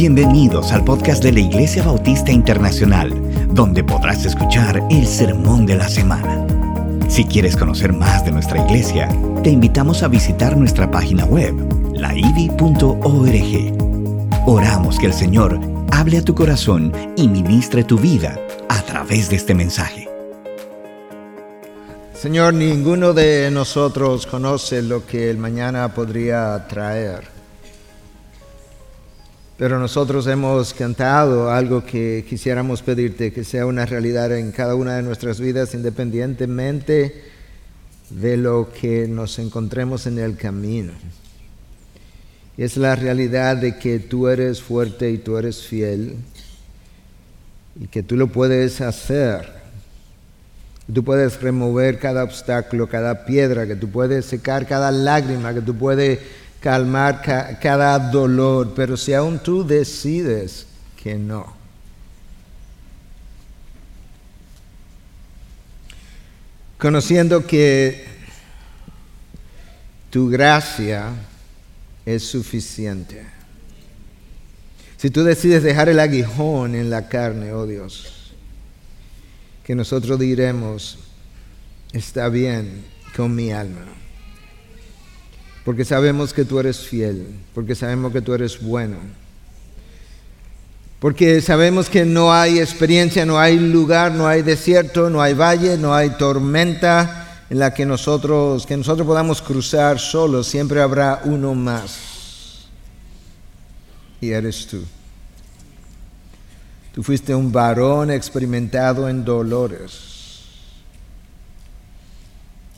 Bienvenidos al podcast de la Iglesia Bautista Internacional, donde podrás escuchar el sermón de la semana. Si quieres conocer más de nuestra iglesia, te invitamos a visitar nuestra página web, laivi.org. Oramos que el Señor hable a tu corazón y ministre tu vida a través de este mensaje. Señor, ninguno de nosotros conoce lo que el mañana podría traer. Pero nosotros hemos cantado algo que quisiéramos pedirte que sea una realidad en cada una de nuestras vidas, independientemente de lo que nos encontremos en el camino. Es la realidad de que tú eres fuerte y tú eres fiel y que tú lo puedes hacer. Tú puedes remover cada obstáculo, cada piedra, que tú puedes secar cada lágrima, que tú puedes calmar cada dolor, pero si aún tú decides que no. Conociendo que tu gracia es suficiente. Si tú decides dejar el aguijón en la carne, oh Dios, que nosotros diremos, está bien con mi alma porque sabemos que tú eres fiel, porque sabemos que tú eres bueno, porque sabemos que no hay experiencia, no hay lugar, no hay desierto, no hay valle, no hay tormenta en la que nosotros, que nosotros podamos cruzar solos, siempre habrá uno más. Y eres tú. Tú fuiste un varón experimentado en dolores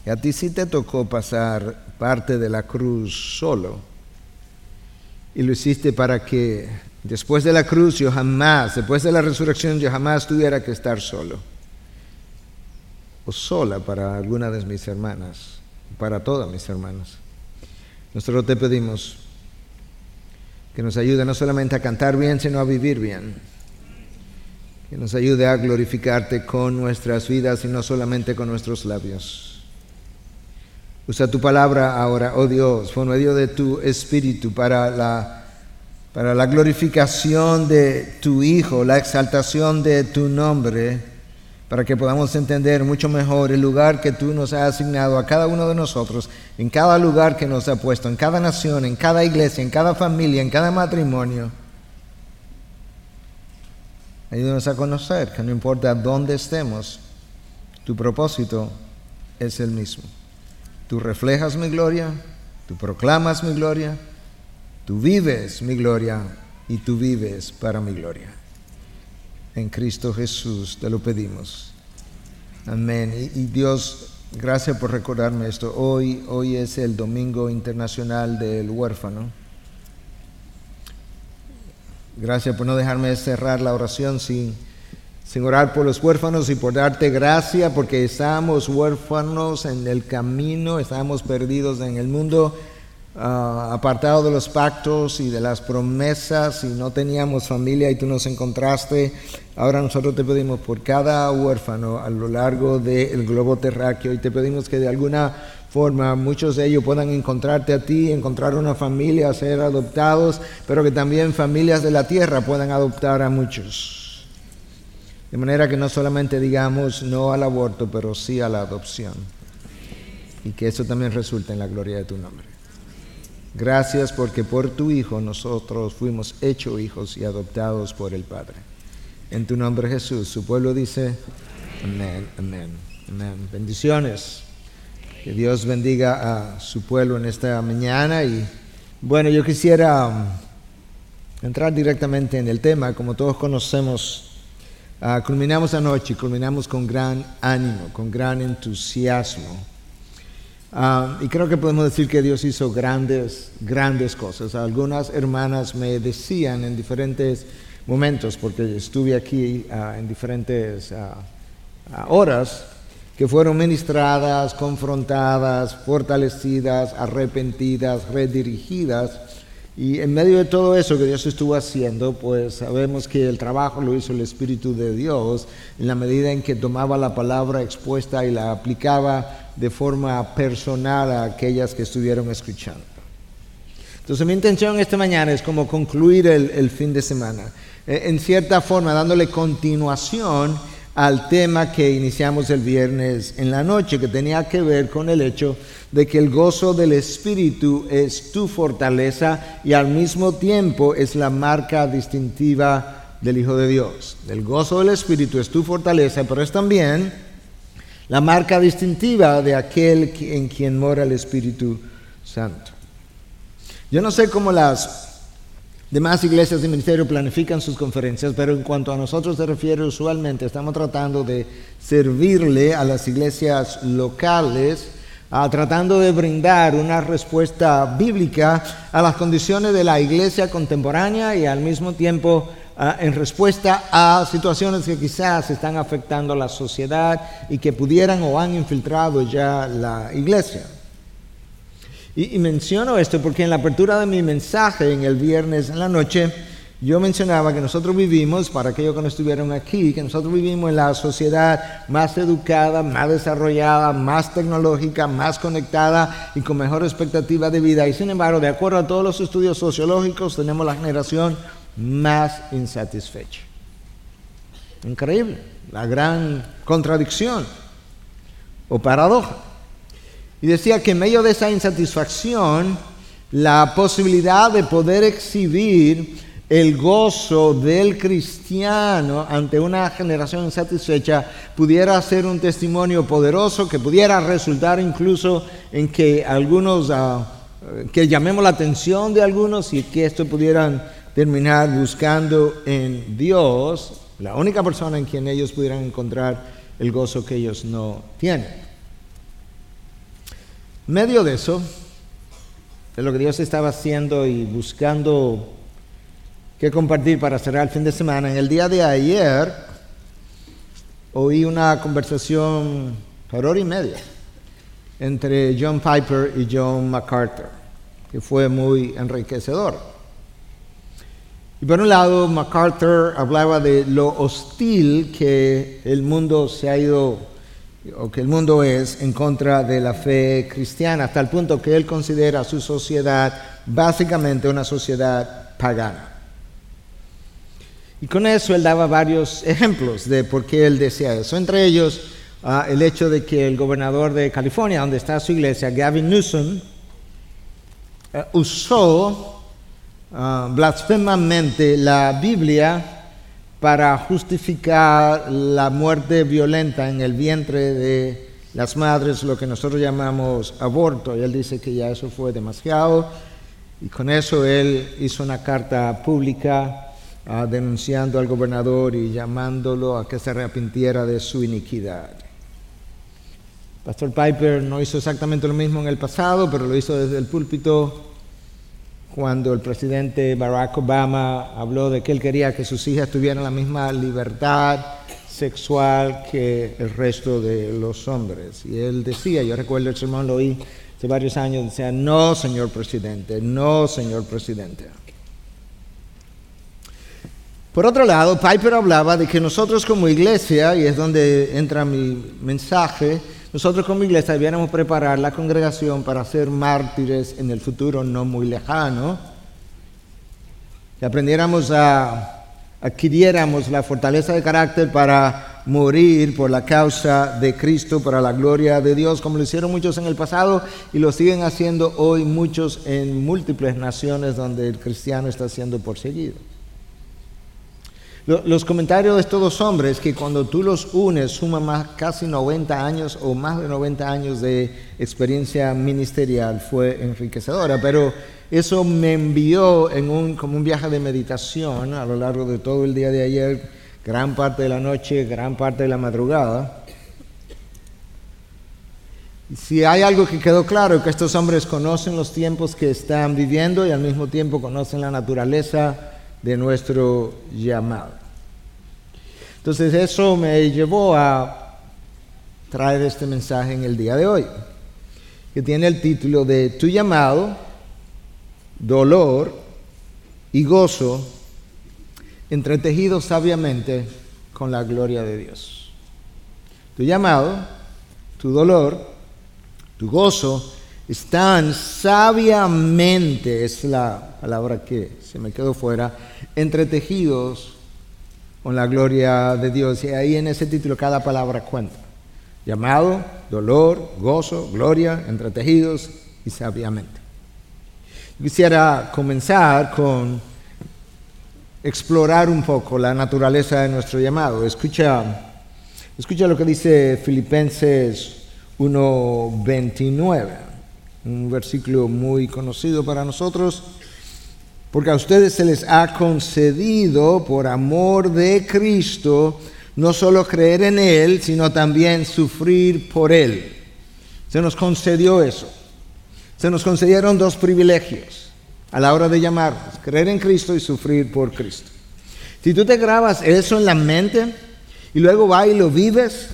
y a ti sí te tocó pasar parte de la cruz solo. Y lo hiciste para que después de la cruz yo jamás, después de la resurrección yo jamás tuviera que estar solo. O sola para alguna de mis hermanas, para todas mis hermanas. Nosotros te pedimos que nos ayude no solamente a cantar bien, sino a vivir bien. Que nos ayude a glorificarte con nuestras vidas y no solamente con nuestros labios. Usa tu palabra ahora, oh Dios, por medio de tu espíritu para la, para la glorificación de tu Hijo, la exaltación de tu nombre, para que podamos entender mucho mejor el lugar que tú nos has asignado a cada uno de nosotros, en cada lugar que nos ha puesto, en cada nación, en cada iglesia, en cada familia, en cada matrimonio. Ayúdanos a conocer que no importa dónde estemos, tu propósito es el mismo. Tú reflejas mi gloria, tú proclamas mi gloria, tú vives mi gloria y tú vives para mi gloria. En Cristo Jesús te lo pedimos. Amén. Y, Dios, gracias por recordarme esto. Hoy, hoy es el Domingo Internacional del Huérfano. Gracias por no dejarme cerrar la oración sin sin orar por los huérfanos y por darte gracia porque estábamos huérfanos en el camino, estábamos perdidos en el mundo, ah, apartados de los pactos y de las promesas y no teníamos familia y tú nos encontraste. Ahora nosotros te pedimos por cada huérfano a lo largo del globo terráqueo y te pedimos que de alguna forma muchos de ellos puedan encontrarte a ti, encontrar una familia, ser adoptados, pero que también familias de la tierra puedan adoptar a muchos. De manera que no solamente digamos no al aborto, pero sí a la adopción. Y que eso también resulte en la gloria de tu nombre. Gracias porque por tu Hijo nosotros fuimos hechos hijos y adoptados por el Padre. En tu nombre Jesús, su pueblo dice, amén, amén, amén. Bendiciones. Que Dios bendiga a su pueblo en esta mañana. Y bueno, yo quisiera um, entrar directamente en el tema. Como todos conocemos, Ah, culminamos anoche, culminamos con gran ánimo, con gran entusiasmo. Ah, y creo que podemos decir que Dios hizo grandes, grandes cosas. Algunas hermanas me decían en diferentes momentos, porque estuve aquí ah, en diferentes horas, que fueron ministradas, confrontadas, fortalecidas, arrepentidas, redirigidas y en medio de todo eso que Dios estuvo haciendo, pues sabemos que el trabajo lo hizo el Espíritu de Dios en la medida en que tomaba la palabra expuesta y la aplicaba de forma personal a aquellas que estuvieron escuchando. Entonces mi intención esta mañana es como concluir el, fin de semana, eh, en cierta forma dándole continuación al tema que iniciamos el viernes en la noche, que tenía que ver con el hecho de que el gozo del Espíritu es tu fortaleza y al mismo tiempo es la marca distintiva del Hijo de Dios. El gozo del Espíritu es tu fortaleza, pero es también la marca distintiva de aquel en quien mora el Espíritu Santo. Yo no sé cómo las demás iglesias de ministerio planifican sus conferencias, pero en cuanto a nosotros se refiere, usualmente estamos tratando de servirle a las iglesias locales, tratando de brindar una respuesta bíblica a las condiciones de la iglesia contemporánea y al mismo tiempo en respuesta a situaciones que quizás están afectando a la sociedad y que pudieran o han infiltrado ya la iglesia. Y, menciono esto porque en la apertura de mi mensaje en el viernes en la noche, yo mencionaba que nosotros vivimos, para aquellos que no estuvieron aquí, que nosotros vivimos en la sociedad más educada, más desarrollada, más tecnológica, más conectada y con mejor expectativa de vida. Y sin embargo, de acuerdo a todos los estudios sociológicos, tenemos la generación más insatisfecha. Increíble, la gran contradicción o paradoja. Y decía que en medio de esa insatisfacción, la posibilidad de poder exhibir el gozo del cristiano ante una generación insatisfecha pudiera ser un testimonio poderoso que pudiera resultar incluso en que algunos, ah, que llamemos la atención de algunos y que esto pudieran terminar buscando en Dios, la única persona en quien ellos pudieran encontrar el gozo que ellos no tienen medio de eso, de lo que Dios estaba haciendo y buscando qué compartir para cerrar el fin de semana, en el día de ayer oí una conversación por hora y media entre John Piper y John MacArthur, que fue muy enriquecedor. Y por un lado, MacArthur hablaba de lo hostil que el mundo se ha ido o que el mundo es en contra de la fe cristiana, hasta el punto que él considera su sociedad básicamente una sociedad pagana. Y con eso él daba varios ejemplos de por qué él decía eso, entre ellos ah, el hecho de que el gobernador de California, donde está su iglesia, Gavin Newsom, eh, usó uh, blasfemamente la Biblia para justificar la muerte violenta en el vientre de las madres, lo que nosotros llamamos aborto. Y él dice que ya eso fue demasiado. Y con eso él hizo una carta pública ah, denunciando al gobernador y llamándolo a que se arrepintiera de su iniquidad. Pastor Piper no hizo exactamente lo mismo en el pasado, pero lo hizo desde el púlpito cuando el presidente Barack Obama habló de que él quería que sus hijas tuvieran la misma libertad sexual que el resto de los hombres. Y él decía, yo recuerdo el sermón, lo oí hace varios años, decía, no, señor presidente, no, señor presidente. Por otro lado, Piper hablaba de que nosotros como iglesia, y es donde entra mi mensaje, nosotros como iglesia debiéramos preparar la congregación para ser mártires en el futuro no muy lejano, que aprendiéramos a, adquiriéramos la fortaleza de carácter para morir por la causa de Cristo, para la gloria de Dios, como lo hicieron muchos en el pasado y lo siguen haciendo hoy muchos en múltiples naciones donde el cristiano está siendo perseguido. Los comentarios de estos dos hombres, que cuando tú los unes, suman más, casi 90 años o más de 90 años de experiencia ministerial, fue enriquecedora. Pero eso me envió como un viaje de meditación a lo largo de todo el día de ayer, gran parte de la noche, gran parte de la madrugada. Si hay algo que quedó claro, que estos hombres conocen los tiempos que están viviendo y al mismo tiempo conocen la naturaleza de nuestro llamado. Entonces eso me llevó a traer este mensaje en el día de hoy, que tiene el título de Tu llamado, dolor y gozo, entretejido sabiamente con la gloria de Dios. Tu llamado, tu dolor, tu gozo, están sabiamente, es la palabra que se me quedó fuera, entretejidos con la gloria de Dios. Y ahí en ese título cada palabra cuenta. Llamado, dolor, gozo, gloria, entretejidos y sabiamente. Quisiera comenzar con explorar un poco la naturaleza de nuestro llamado. Escucha, escucha lo que dice Filipenses 1.29, un versículo muy conocido para nosotros, porque a ustedes se les ha concedido por amor de Cristo no solo creer en Él, sino también sufrir por Él. Se nos concedió eso. Se nos concedieron dos privilegios a la hora de llamarnos, creer en Cristo y sufrir por Cristo. Si tú te grabas eso en la mente y luego vas y lo vives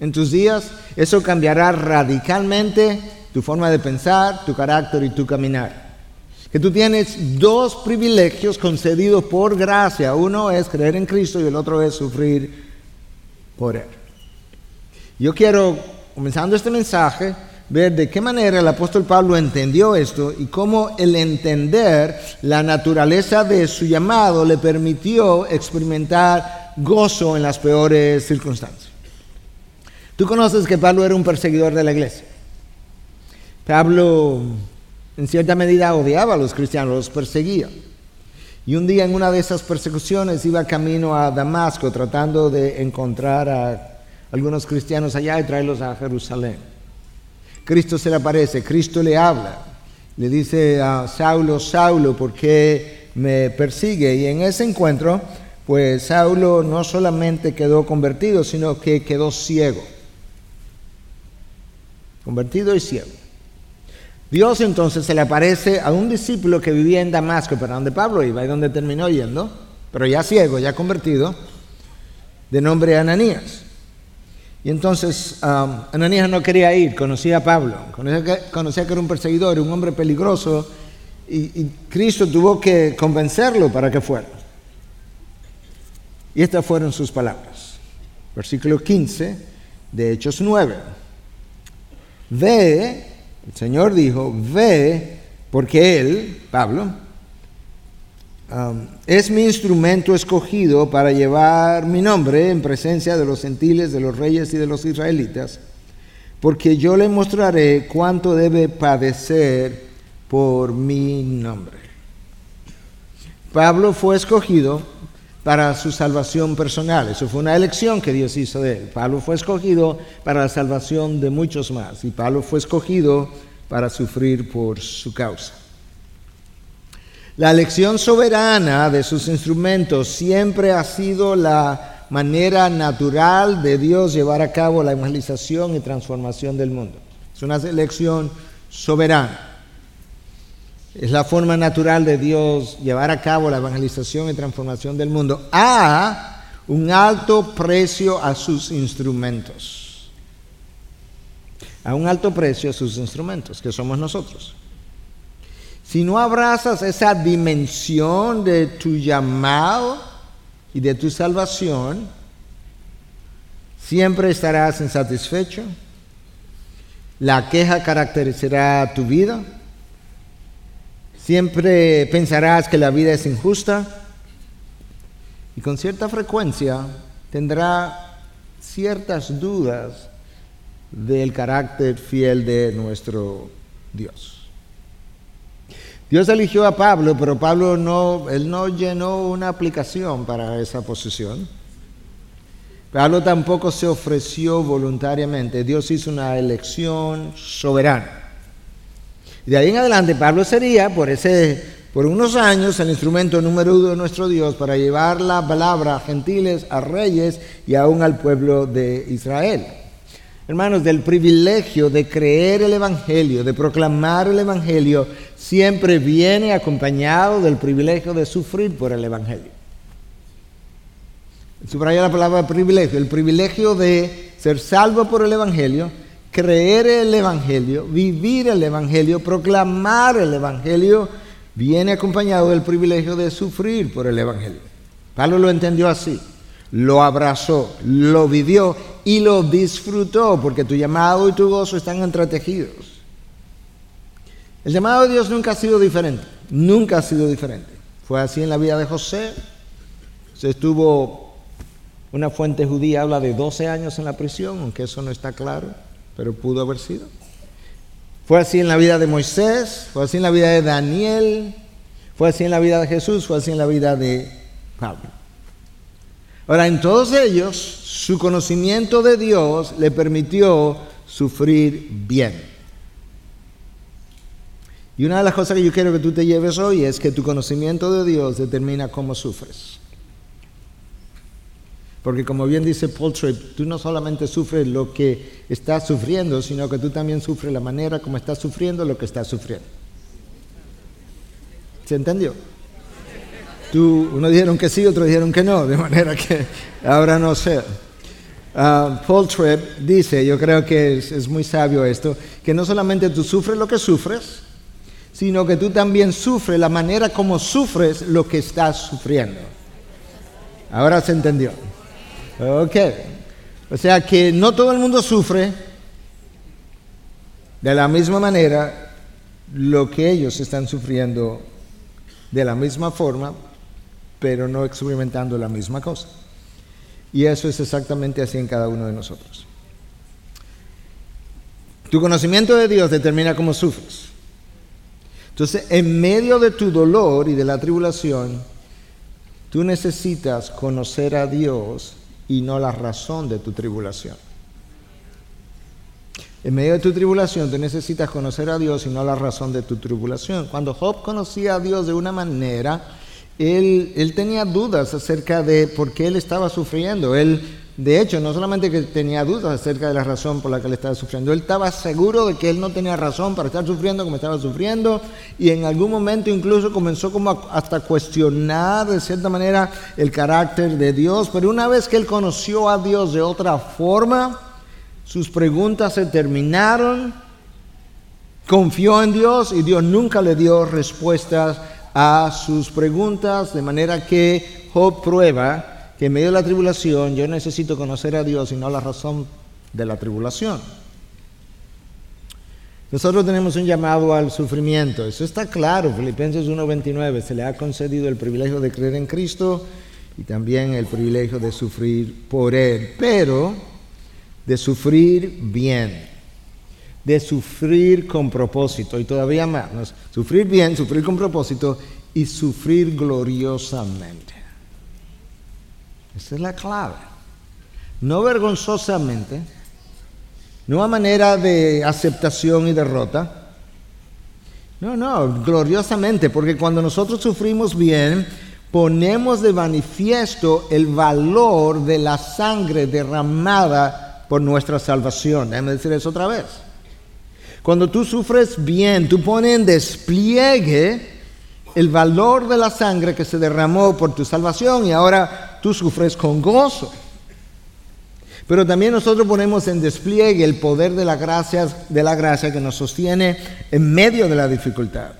en tus días, eso cambiará radicalmente tu forma de pensar, tu carácter y tu caminar. Que tú tienes dos privilegios concedidos por gracia. Uno es creer en Cristo y el otro es sufrir por Él. Yo quiero, comenzando este mensaje, ver de qué manera el apóstol Pablo entendió esto y cómo el entender la naturaleza de su llamado le permitió experimentar gozo en las peores circunstancias. Tú conoces que Pablo era un perseguidor de la iglesia. Pablo en cierta medida odiaba a los cristianos, los perseguía. Y un día en una de esas persecuciones iba camino a Damasco tratando de encontrar a algunos cristianos allá y traerlos a Jerusalén. Cristo se le aparece, Cristo le habla, le dice a Saulo, Saulo, ¿por qué me persigue? Y en ese encuentro, pues Saulo no solamente quedó convertido, sino que quedó ciego. Convertido y ciego. Dios entonces se le aparece a un discípulo que vivía en Damasco, para donde Pablo iba y donde terminó yendo, pero ya ciego, ya convertido, de nombre Ananías. Y entonces Ananías no quería ir, conocía a Pablo, conocía que, era un perseguidor, un hombre peligroso, y, y Cristo tuvo que convencerlo para que fuera. Y estas fueron sus palabras. Versículo 15 de Hechos 9. Ve, el Señor dijo, ve, porque Él, Pablo, es mi instrumento escogido para llevar mi nombre en presencia de los gentiles, de los reyes y de los israelitas, porque yo le mostraré cuánto debe padecer por mi nombre. Pablo fue escogido para su salvación personal. Eso fue una elección que Dios hizo de él. Pablo fue escogido para la salvación de muchos más. Y Pablo fue escogido para sufrir por su causa. La elección soberana de sus instrumentos siempre ha sido la manera natural de Dios llevar a cabo la evangelización y transformación del mundo. Es una elección soberana. Es la forma natural de Dios llevar a cabo la evangelización y transformación del mundo a un alto precio a sus instrumentos. A un alto precio a sus instrumentos, que somos nosotros. Si no abrazas esa dimensión de tu llamado y de tu salvación, siempre estarás insatisfecho. La queja caracterizará tu vida. Siempre pensarás que la vida es injusta. Y con cierta frecuencia tendrá ciertas dudas del carácter fiel de nuestro Dios. Dios eligió a Pablo, pero Pablo no, él no llenó una aplicación para esa posición. Pablo tampoco se ofreció voluntariamente. Dios hizo una elección soberana. De ahí en adelante Pablo sería, por, ese, por unos años, el instrumento número uno de nuestro Dios para llevar la palabra a gentiles, a reyes y aún al pueblo de Israel. Hermanos, del privilegio de creer el Evangelio, de proclamar el Evangelio, siempre viene acompañado del privilegio de sufrir por el Evangelio. Subraya la palabra privilegio, el privilegio de ser salvo por el Evangelio, creer el Evangelio, vivir el Evangelio, proclamar el Evangelio, viene acompañado del privilegio de sufrir por el Evangelio. Pablo lo entendió así, lo abrazó, lo vivió y lo disfrutó, porque tu llamado y tu gozo están entretejidos. El llamado de Dios nunca ha sido diferente, nunca ha sido diferente. Fue así en la vida de José. Se estuvo, una fuente judía habla de 12 años en la prisión, aunque eso no está claro, pero pudo haber sido. Fue así en la vida de Moisés, fue así en la vida de Daniel, fue así en la vida de Jesús, fue así en la vida de Pablo. Ahora, en todos ellos, su conocimiento de Dios le permitió sufrir bien. Y una de las cosas que yo quiero que tú te lleves hoy es que tu conocimiento de Dios determina cómo sufres. Porque como bien dice Paul Tripp, tú no solamente sufres lo que estás sufriendo, sino que tú también sufres la manera como estás sufriendo lo que estás sufriendo. ¿Se entendió? Tú, uno dijeron que sí, otros dijeron que no, de manera que ahora no sé. Ah, Paul Tripp dice, yo creo que es muy sabio esto, que no solamente tú sufres lo que sufres, sino que tú también sufres la manera como sufres lo que estás sufriendo. Ahora se entendió. Ok. O sea que no todo el mundo sufre de la misma manera lo que ellos están sufriendo de la misma forma, pero no experimentando la misma cosa. Y eso es exactamente así en cada uno de nosotros. Tu conocimiento de Dios determina cómo sufres. Entonces, en medio de tu dolor y de la tribulación, tú necesitas conocer a Dios y no la razón de tu tribulación. En medio de tu tribulación, tú necesitas conocer a Dios y no la razón de tu tribulación. Cuando Job conocía a Dios de una manera, él, él tenía dudas acerca de por qué él estaba sufriendo. Él de hecho, no solamente que tenía dudas acerca de la razón por la que él estaba sufriendo, él estaba seguro de que él no tenía razón para estar sufriendo como estaba sufriendo y en algún momento incluso comenzó como hasta cuestionar de cierta manera el carácter de Dios, pero una vez que él conoció a Dios de otra forma, sus preguntas se terminaron, confió en Dios y Dios nunca le dio respuestas a sus preguntas, de manera que Job prueba que en medio de la tribulación yo necesito conocer a Dios y no la razón de la tribulación. Nosotros tenemos un llamado al sufrimiento, eso está claro, Filipenses 1:29, se le ha concedido el privilegio de creer en Cristo y también el privilegio de sufrir por Él, pero de sufrir bien, de sufrir con propósito y todavía más, sufrir bien, sufrir con propósito y sufrir gloriosamente. Esa es la clave. No vergonzosamente, no a manera de aceptación y derrota. No, no, gloriosamente, porque cuando nosotros sufrimos bien, ponemos de manifiesto el valor de la sangre derramada por nuestra salvación. Déjame decir eso otra vez. Cuando tú sufres bien, tú pones en despliegue el valor de la sangre que se derramó por tu salvación y ahora tú sufres con gozo. Pero también nosotros ponemos en despliegue el poder de la gracia, de la gracia que nos sostiene en medio de la dificultad.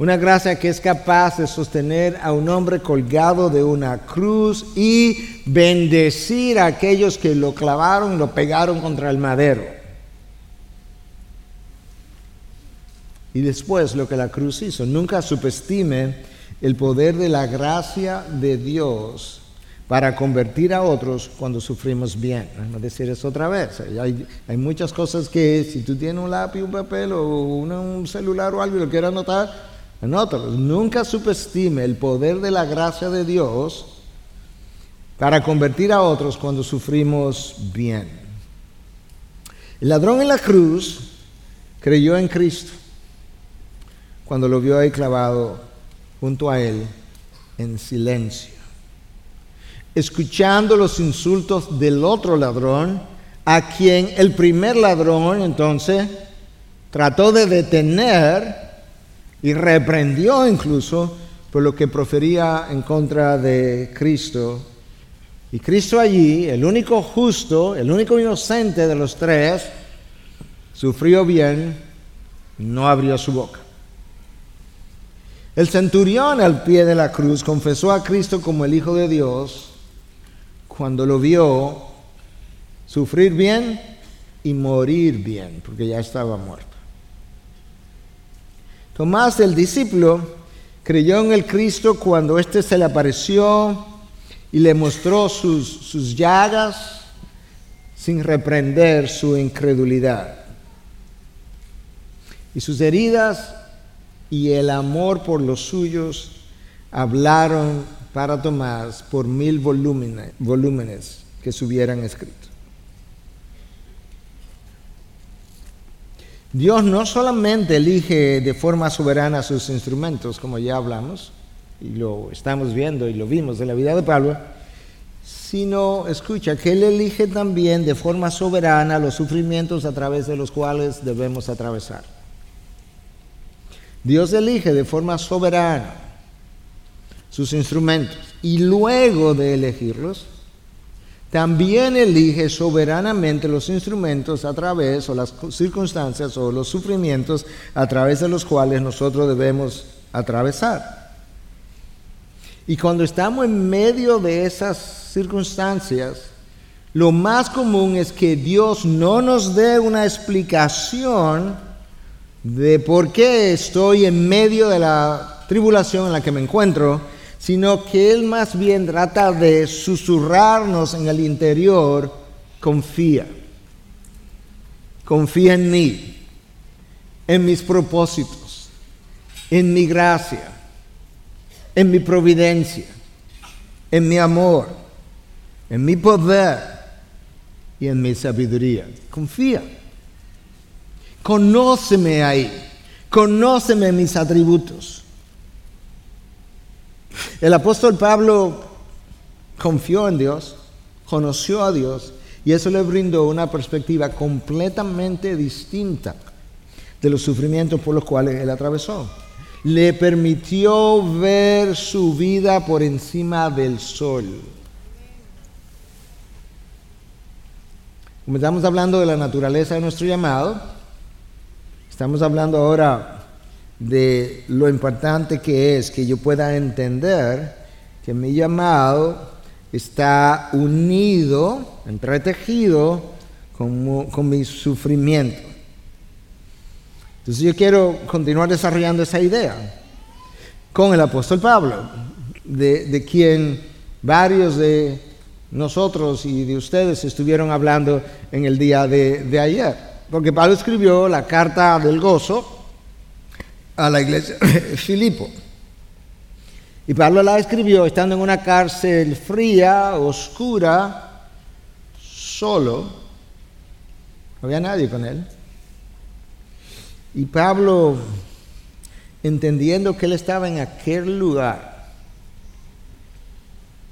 Una gracia que es capaz de sostener a un hombre colgado de una cruz y bendecir a aquellos que lo clavaron lo pegaron contra el madero. Y después lo que la cruz hizo. Nunca subestime el poder de la gracia de Dios para convertir a otros cuando sufrimos bien. Vamos a decir eso otra vez. Hay, muchas cosas que si tú tienes un lápiz, un papel o un celular o algo y lo quieres anotar, anótalo. Nunca subestime el poder de la gracia de Dios para convertir a otros cuando sufrimos bien. El ladrón en la cruz creyó en Cristo cuando lo vio ahí clavado junto a él en silencio, escuchando los insultos del otro ladrón, a quien el primer ladrón entonces trató de detener y reprendió incluso por lo que profería en contra de Cristo. Y Cristo allí, el único justo, el único inocente de los tres, sufrió bien, no abrió su boca. El centurión al pie de la cruz confesó a Cristo como el Hijo de Dios cuando lo vio sufrir bien y morir bien, porque ya estaba muerto. Tomás el discípulo creyó en el Cristo cuando éste se le apareció y le mostró sus, sus llagas sin reprender su incredulidad. Y sus heridas y el amor por los suyos hablaron para Tomás por mil volúmenes, que se hubieran escrito. Dios no solamente elige de forma soberana sus instrumentos, como ya hablamos, y lo estamos viendo y lo vimos en la vida de Pablo, sino, escucha, que Él elige también de forma soberana los sufrimientos a través de los cuales debemos atravesar. Dios elige de forma soberana sus instrumentos y luego de elegirlos, también elige soberanamente los instrumentos a través o las circunstancias o los sufrimientos a través de los cuales nosotros debemos atravesar. Y cuando estamos en medio de esas circunstancias, lo más común es que Dios no nos dé una explicación de por qué estoy en medio de la tribulación en la que me encuentro, sino que Él más bien trata de susurrarnos en el interior, confía, confía en mí, en mis propósitos, en mi gracia, en mi providencia, en mi amor, en mi poder y en mi sabiduría. Confía. Conóceme ahí. Conóceme mis atributos. El apóstol Pablo confió en Dios, conoció a Dios y eso le brindó una perspectiva completamente distinta de los sufrimientos por los cuales él atravesó. Le permitió ver su vida por encima del sol. Como estamos hablando de la naturaleza de nuestro llamado, estamos hablando ahora de lo importante que es que yo pueda entender que mi llamado está unido, entretejido con, mi sufrimiento. Entonces yo quiero continuar desarrollando esa idea con el apóstol Pablo, de, quien varios de nosotros y de ustedes estuvieron hablando en el día de ayer. Porque Pablo escribió la carta del gozo, a la iglesia de Filipo. Y Pablo la escribió estando en una cárcel fría, oscura, solo. No había nadie con él. Y Pablo, entendiendo que él estaba en aquel lugar,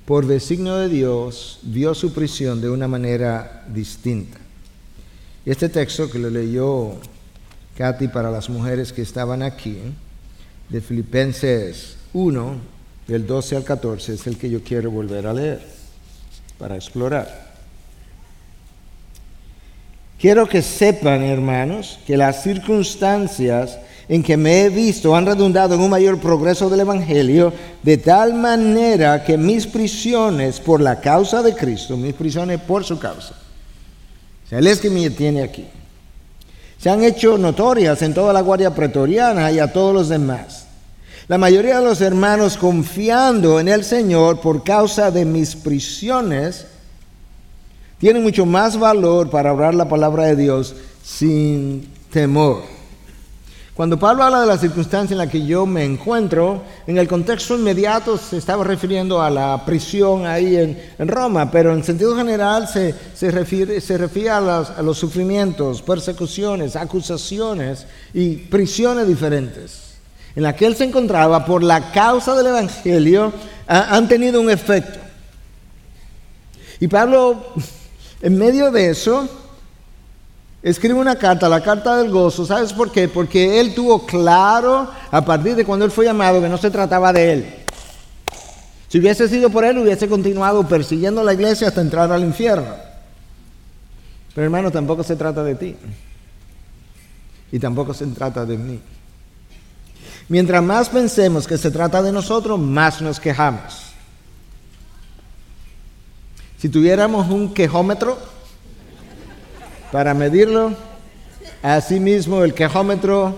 por designio de Dios, vio su prisión de una manera distinta. Este texto que lo leyó Katy, para las mujeres que estaban aquí, de Filipenses 1, del 12 al 14, es el que yo quiero volver a leer para explorar. Quiero que sepan, hermanos, que las circunstancias en que me he visto han redundado en un mayor progreso del Evangelio, de tal manera que mis prisiones por la causa de Cristo, mis prisiones por su causa, Él es me tiene aquí se han hecho notorias en toda la Guardia Pretoriana y a todos los demás. La mayoría de los hermanos confiando en el Señor por causa de mis prisiones, tienen mucho más valor para hablar la palabra de Dios sin temor. Cuando Pablo habla de la circunstancia en la que yo me encuentro, en el contexto inmediato se estaba refiriendo a la prisión ahí en, Roma, pero en sentido general se, refiere, se refiere a, los sufrimientos, persecuciones, acusaciones y prisiones diferentes en la que él se encontraba por la causa del Evangelio han tenido un efecto. Y Pablo, en medio de eso, escribe una carta, la carta del gozo. ¿Sabes por qué? Porque él tuvo claro a partir de cuando él fue llamado que no se trataba de él. Si hubiese sido por él, hubiese continuado persiguiendo la iglesia hasta entrar al infierno. Pero hermano, tampoco se trata de ti. Y tampoco se trata de mí. Mientras más pensemos que se trata de nosotros, más nos quejamos. Si tuviéramos un quejómetro, para medirlo. Asimismo, el quejómetro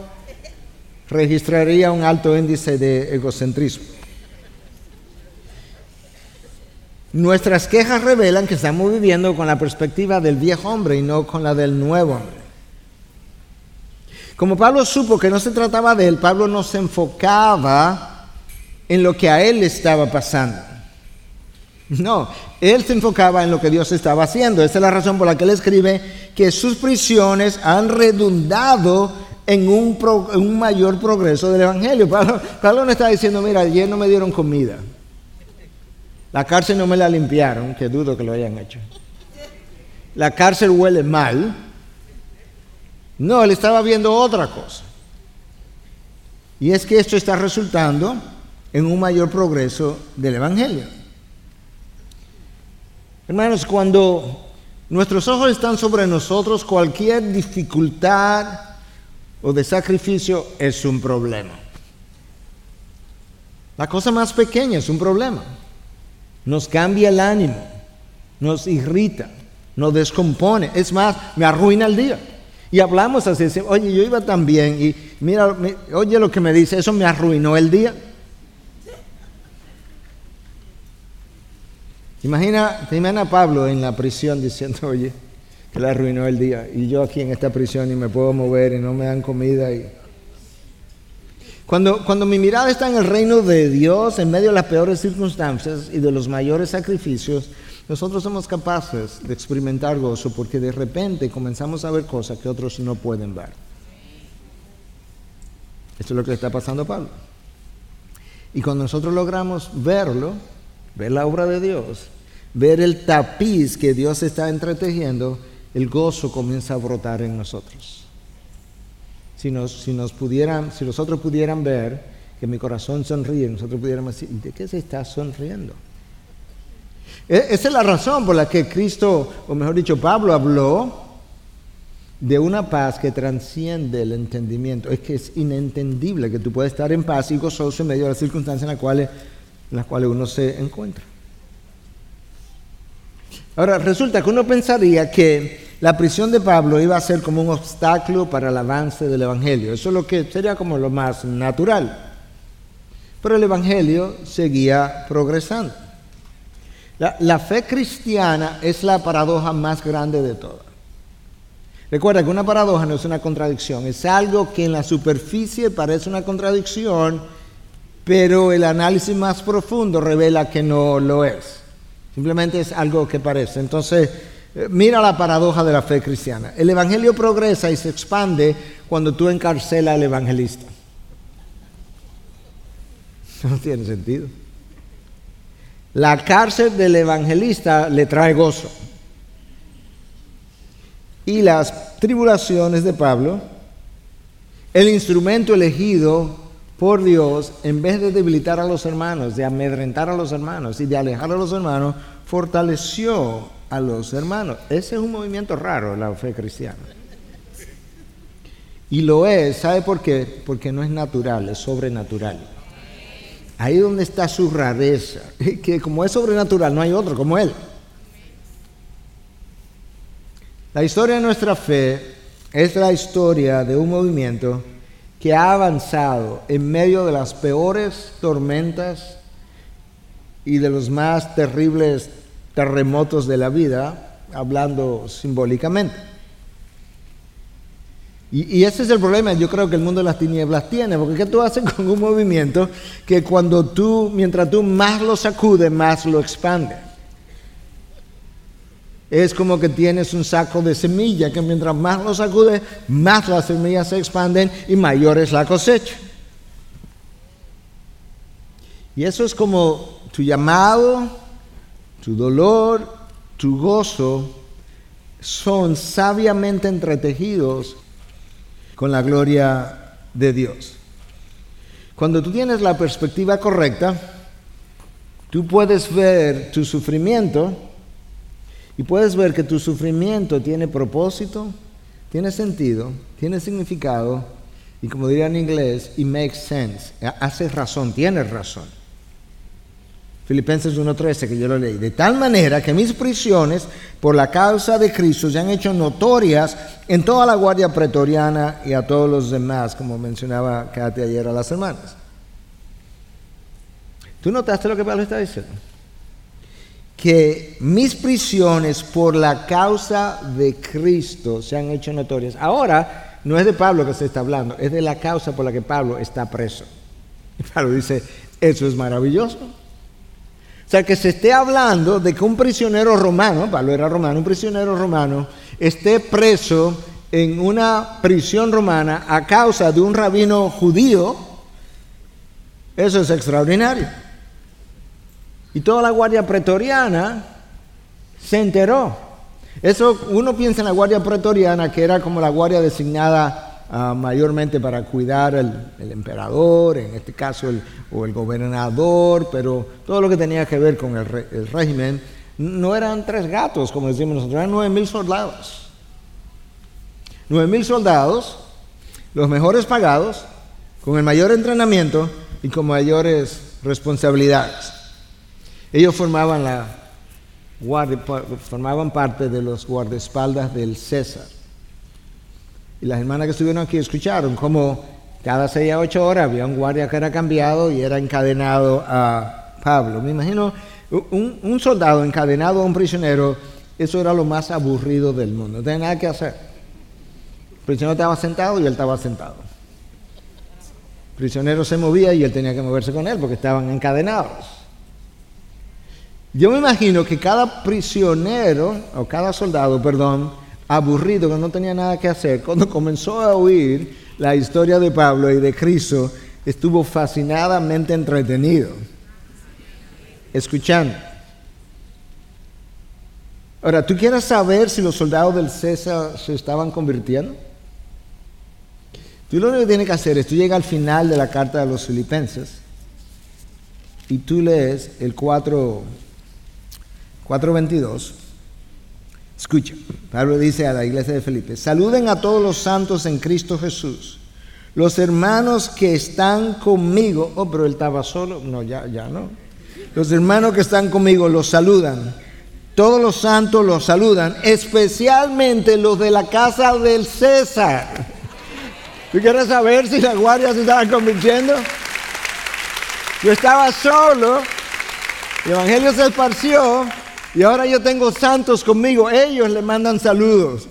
registraría un alto índice de egocentrismo. Nuestras quejas revelan que estamos viviendo con la perspectiva del viejo hombre y no con la del nuevo hombre. Como Pablo supo que no se trataba de él, Pablo no se enfocaba en lo que a él estaba pasando. No, él se enfocaba en lo que Dios estaba haciendo. Esa es la razón por la que él escribe que sus prisiones han redundado en un, mayor progreso del Evangelio. Pablo, Pablo no está diciendo, mira, ayer no me dieron comida. La cárcel no me la limpiaron, que dudo que lo hayan hecho. La cárcel huele mal. No, él estaba viendo otra cosa. Y es que esto está resultando en un mayor progreso del Evangelio. Hermanos, cuando nuestros ojos están sobre nosotros, cualquier dificultad o de sacrificio es un problema. La cosa más pequeña es un problema nos cambia el ánimo, nos irrita, nos descompone, es más, me arruina el día. Y hablamos así, oye, yo iba tan bien y mira, oye lo que me dice, eso me arruinó el día. Imagina, imagina a Pablo en la prisión diciendo, oye, que le arruinó el día y yo aquí en esta prisión y me puedo mover y no me dan comida y cuando, cuando mi mirada está en el reino de Dios, en medio de las peores circunstancias y de los mayores sacrificios, nosotros somos capaces de experimentar gozo porque de repente comenzamos a ver cosas que otros no pueden ver. Esto es lo que le está pasando a Pablo. Y cuando nosotros logramos verlo, ver la obra de Dios, ver el tapiz que Dios está entretejiendo, el gozo comienza a brotar en nosotros si nos, si nos pudieran, si nosotros pudieran ver que mi corazón sonríe, nosotros pudiéramos decir, ¿de qué se está sonriendo? E, esa es la razón por la que Cristo, o mejor dicho, Pablo habló de una paz que transciende el entendimiento. Es que es inentendible que tú puedas estar en paz y gozoso en medio de las circunstancias en las cuales, en las cuales uno se encuentra. Ahora, resulta que uno pensaría que la prisión de Pablo iba a ser como un obstáculo para el avance del Evangelio. Eso es lo que sería como lo más natural. Pero el Evangelio seguía progresando. La, fe cristiana es la paradoja más grande de todas. Recuerda que una paradoja no es una contradicción, es algo que en la superficie parece una contradicción, pero el análisis más profundo revela que no lo es. Simplemente es algo que parece. Entonces, eh, mira la paradoja de la fe cristiana. El evangelio progresa y se expande cuando tú encarcelas al evangelista. No tiene sentido. La cárcel del evangelista le trae gozo. Y las tribulaciones de Pablo, el instrumento elegido por Dios, en vez de debilitar a los hermanos, de amedrentar a los hermanos y de alejar a los hermanos, fortaleció a los hermanos. Ese es un movimiento raro, la fe cristiana. Y lo es, ¿sabe por qué? Porque no es natural, es sobrenatural. Ahí donde está su rareza, que como es sobrenatural, no hay otro como él. La historia de nuestra fe es la historia de un movimiento que ha avanzado en medio de las peores tormentas y de los más terribles terremotos de la vida, hablando simbólicamente. Y, ese es el problema, yo creo que el mundo de las tinieblas tiene, porque ¿qué tú haces con un movimiento que cuando tú, mientras tú más lo sacudes, más lo expande? Es como que tienes un saco de semilla, que mientras más lo sacudes, más las semillas se expanden y mayor es la cosecha. Y eso es como tu llamado tu dolor, tu gozo son sabiamente entretejidos con la gloria de Dios. Cuando tú tienes la perspectiva correcta, tú puedes ver tu sufrimiento y puedes ver que tu sufrimiento tiene propósito, tiene sentido, tiene significado y como diría en inglés, it makes sense, hace razón, tiene razón. Filipenses 1.13, que yo lo leí. De tal manera que mis prisiones por la causa de Cristo se han hecho notorias en toda la guardia pretoriana y a todos los demás, como mencionaba Katy ayer a las hermanas. ¿Tú notaste lo que Pablo está diciendo? Que mis prisiones por la causa de Cristo se han hecho notorias. Ahora, no es de Pablo que se está hablando, es de la causa por la que Pablo está preso. Y Pablo dice, eso es maravilloso. O sea, que se esté hablando de que un prisionero romano, Pablo era romano, un prisionero romano, esté preso en una prisión romana a causa de un rabino judío, eso es extraordinario. Y toda la guardia pretoriana se enteró. Eso uno piensa en la guardia pretoriana, que era como la guardia designada Ah, mayormente para cuidar el, emperador, en este caso el, o el gobernador, pero todo lo que tenía que ver con el, régimen, no eran tres gatos, como decimos nosotros, eran nueve mil soldados. Nueve mil soldados, los mejores pagados, con el mayor entrenamiento y con mayores responsabilidades. Ellos formaban la formaban parte de los guardaespaldas del César. Y las hermanas que estuvieron aquí escucharon cómo cada seis a ocho horas había un guardia que era cambiado y era encadenado a Pablo. Me imagino un, soldado encadenado a un prisionero, eso era lo más aburrido del mundo. No tenía nada que hacer. El prisionero estaba sentado y él estaba sentado. El prisionero se movía y él tenía que moverse con él porque estaban encadenados. Yo me imagino que cada prisionero, o cada soldado, perdón, aburrido, que no tenía nada que hacer, cuando comenzó a oír la historia de Pablo y de Cristo, estuvo fascinadamente entretenido, escuchando. Ahora, ¿tú quieres saber si los soldados del César se estaban convirtiendo? Tú lo único que tienes que hacer es, tú llegas al final de la carta de los filipenses y tú lees el 4, 4.22 Escucha, Pablo dice a la iglesia de Felipe, saluden a todos los santos en Cristo Jesús. Los hermanos que están conmigo, oh, pero él estaba solo, no, ya, ya no. Los hermanos que están conmigo los saludan. Todos los santos los saludan, especialmente los de la casa del César. ¿Tú quieres saber si la guardia se estaba convirtiendo? Yo estaba solo, el evangelio se esparció y ahora yo tengo santos conmigo, ellos le mandan saludos.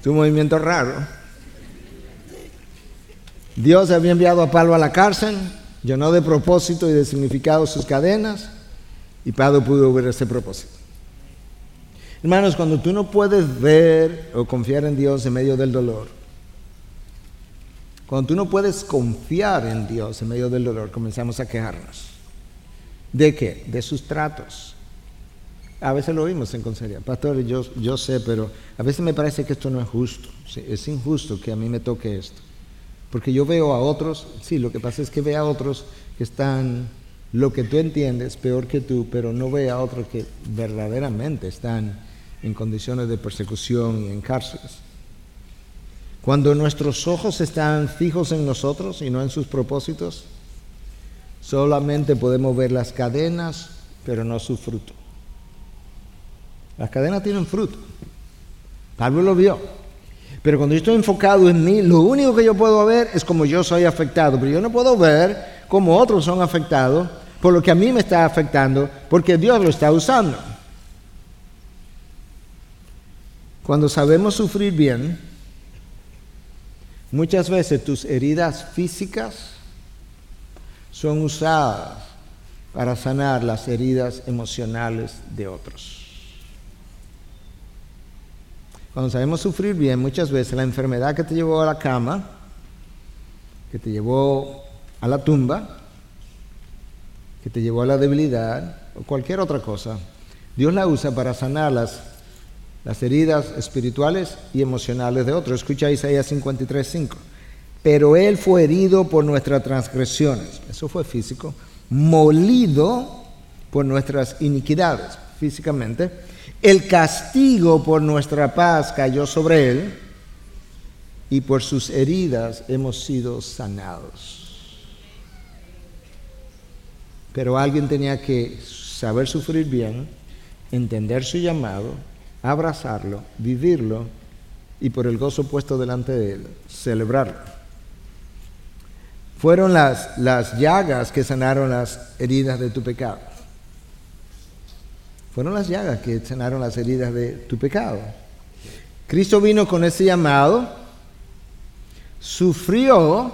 Es un movimiento raro. Dios había enviado a Pablo a la cárcel, llenó de propósito y de significado sus cadenas, y Pablo pudo ver ese propósito. Hermanos, cuando tú no puedes ver o confiar en Dios en medio del dolor, cuando tú no puedes confiar en Dios en medio del dolor, comenzamos a quejarnos. ¿De qué? De sus tratos. A veces lo oímos en consejería. Pastor, yo, yo sé, pero a veces me parece que esto no es justo. es injusto que a mí me toque esto. Porque yo veo a otros, sí, lo que pasa es que veo a otros que están, lo que tú entiendes, peor que tú, pero no veo a otros que verdaderamente están en condiciones de persecución y en cárceles. Cuando nuestros ojos están fijos en nosotros y no en sus propósitos, Solamente podemos ver las cadenas, pero no su fruto. Las cadenas tienen fruto. Pablo lo vio. Pero cuando yo estoy enfocado en mí, lo único que yo puedo ver es como yo soy afectado. Pero yo no puedo ver cómo otros son afectados por lo que a mí me está afectando, porque Dios lo está usando. Cuando sabemos sufrir bien, muchas veces tus heridas físicas son usadas para sanar las heridas emocionales de otros. Cuando sabemos sufrir bien, muchas veces la enfermedad que te llevó a la cama, que te llevó a la tumba, que te llevó a la debilidad o cualquier otra cosa, Dios la usa para sanar las, las heridas espirituales y emocionales de otros. Escucha Isaías 53.5 pero Él fue herido por nuestras transgresiones, eso fue físico, molido por nuestras iniquidades, físicamente. El castigo por nuestra paz cayó sobre Él y por sus heridas hemos sido sanados. pero alguien tenía que saber sufrir bien, entender su llamado, abrazarlo, vivirlo y por el gozo puesto delante de él, celebrarlo. Fueron las, las llagas que sanaron las heridas de tu pecado. Fueron las llagas que sanaron las heridas de tu pecado. Cristo vino con ese llamado, sufrió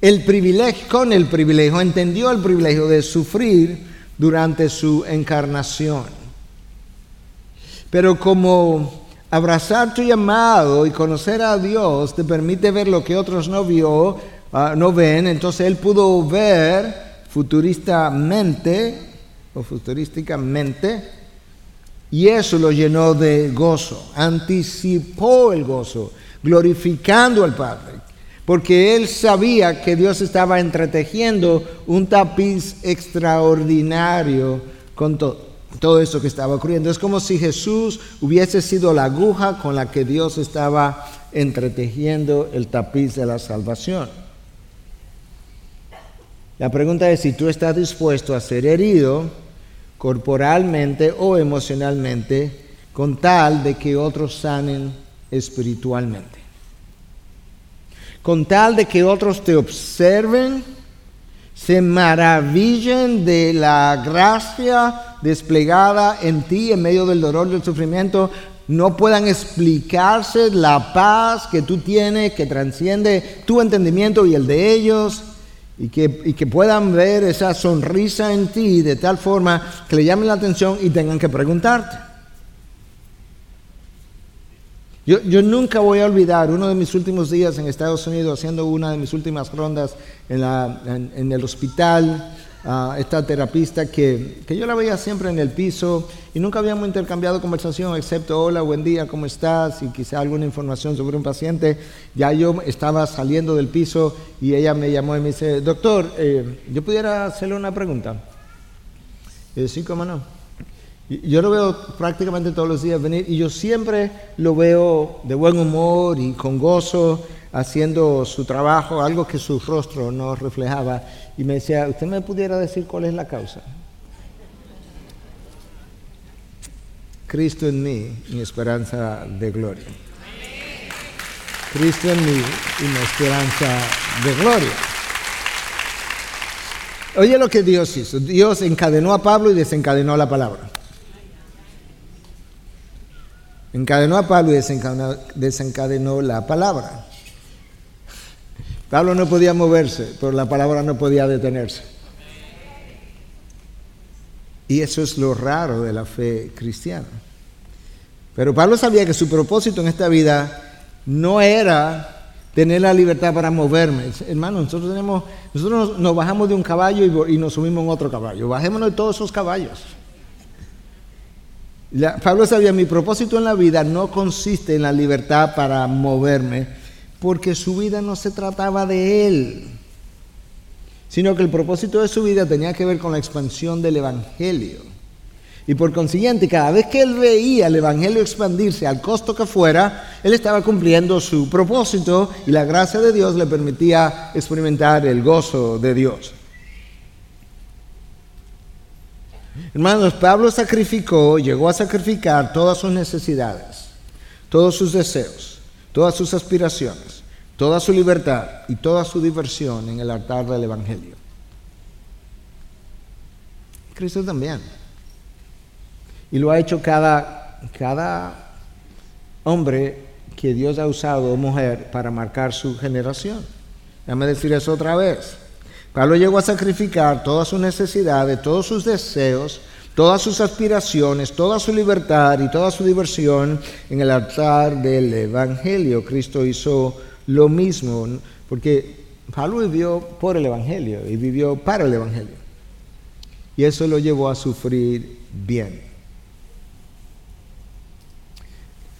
el privilegio, con el privilegio, entendió el privilegio de sufrir durante su encarnación. Pero como abrazar tu llamado y conocer a Dios te permite ver lo que otros no vio, ah, no ven, entonces él pudo ver futuristamente o futurísticamente y eso lo llenó de gozo, anticipó el gozo, glorificando al Padre, porque él sabía que Dios estaba entretejiendo un tapiz extraordinario con todo eso que estaba ocurriendo. Es como si Jesús hubiese sido la aguja con la que Dios estaba entretejiendo el tapiz de la salvación. La pregunta es si tú estás dispuesto a ser herido corporalmente o emocionalmente con tal de que otros sanen espiritualmente. Con tal de que otros te observen, se maravillen de la gracia desplegada en ti en medio del dolor y del sufrimiento, no puedan explicarse la paz que tú tienes, que transciende tu entendimiento y el de ellos, y que, que, puedan ver esa sonrisa en ti de tal forma que le llamen la atención y tengan que preguntarte. Yo, yo, nunca voy a olvidar uno de mis últimos días en Estados Unidos haciendo una de mis últimas rondas en, la, en el hospital esta terapista que, yo la veía siempre en el piso y nunca habíamos intercambiado conversación excepto hola, buen día, ¿cómo estás? y quizá alguna información sobre un paciente. Ya yo estaba saliendo del piso y ella me llamó y me dice, doctor, eh, ¿yo pudiera hacerle una pregunta? Y yo, sí, cómo no. Yo lo veo prácticamente todos los días venir y yo siempre lo veo de buen humor y con gozo haciendo su trabajo, algo que su rostro no reflejaba y me decía, ¿usted me pudiera decir cuál es la causa? Cristo en mí, mi esperanza de gloria. Cristo en mí y mi esperanza de gloria. Oye lo que Dios hizo. Dios encadenó a Pablo y desencadenó la palabra. Encadenó a Pablo y desencadenó, desencadenó la palabra. Pablo no podía moverse, pero la palabra no podía detenerse. Y eso es lo raro de la fe cristiana. Pero Pablo sabía que su propósito en esta vida no era tener la libertad para moverme. Hermano, nosotros tenemos, nosotros nos bajamos de un caballo y, nos subimos en otro caballo. Bajémonos de todos esos caballos. Pablo sabía, mi propósito en la vida no consiste en la libertad para moverme, porque su vida no se trataba de él, sino que el propósito de su vida tenía que ver con la expansión del Evangelio. Y por consiguiente, cada vez que él veía el Evangelio expandirse al costo que fuera, él estaba cumpliendo su propósito y la gracia de Dios le permitía experimentar el gozo de Dios. Hermanos, Pablo sacrificó, llegó a sacrificar todas sus necesidades, todos sus deseos todas sus aspiraciones, toda su libertad y toda su diversión en el altar del Evangelio. Cristo también. Y lo ha hecho cada, cada hombre que Dios ha usado, mujer, para marcar su generación. Déjame decir eso otra vez. Pablo llegó a sacrificar todas sus necesidades, todos sus deseos, todas sus aspiraciones, toda su libertad y toda su diversión en el altar del Evangelio. Cristo hizo lo mismo, porque Pablo vivió por el Evangelio y vivió para el Evangelio. Y eso lo llevó a sufrir bien.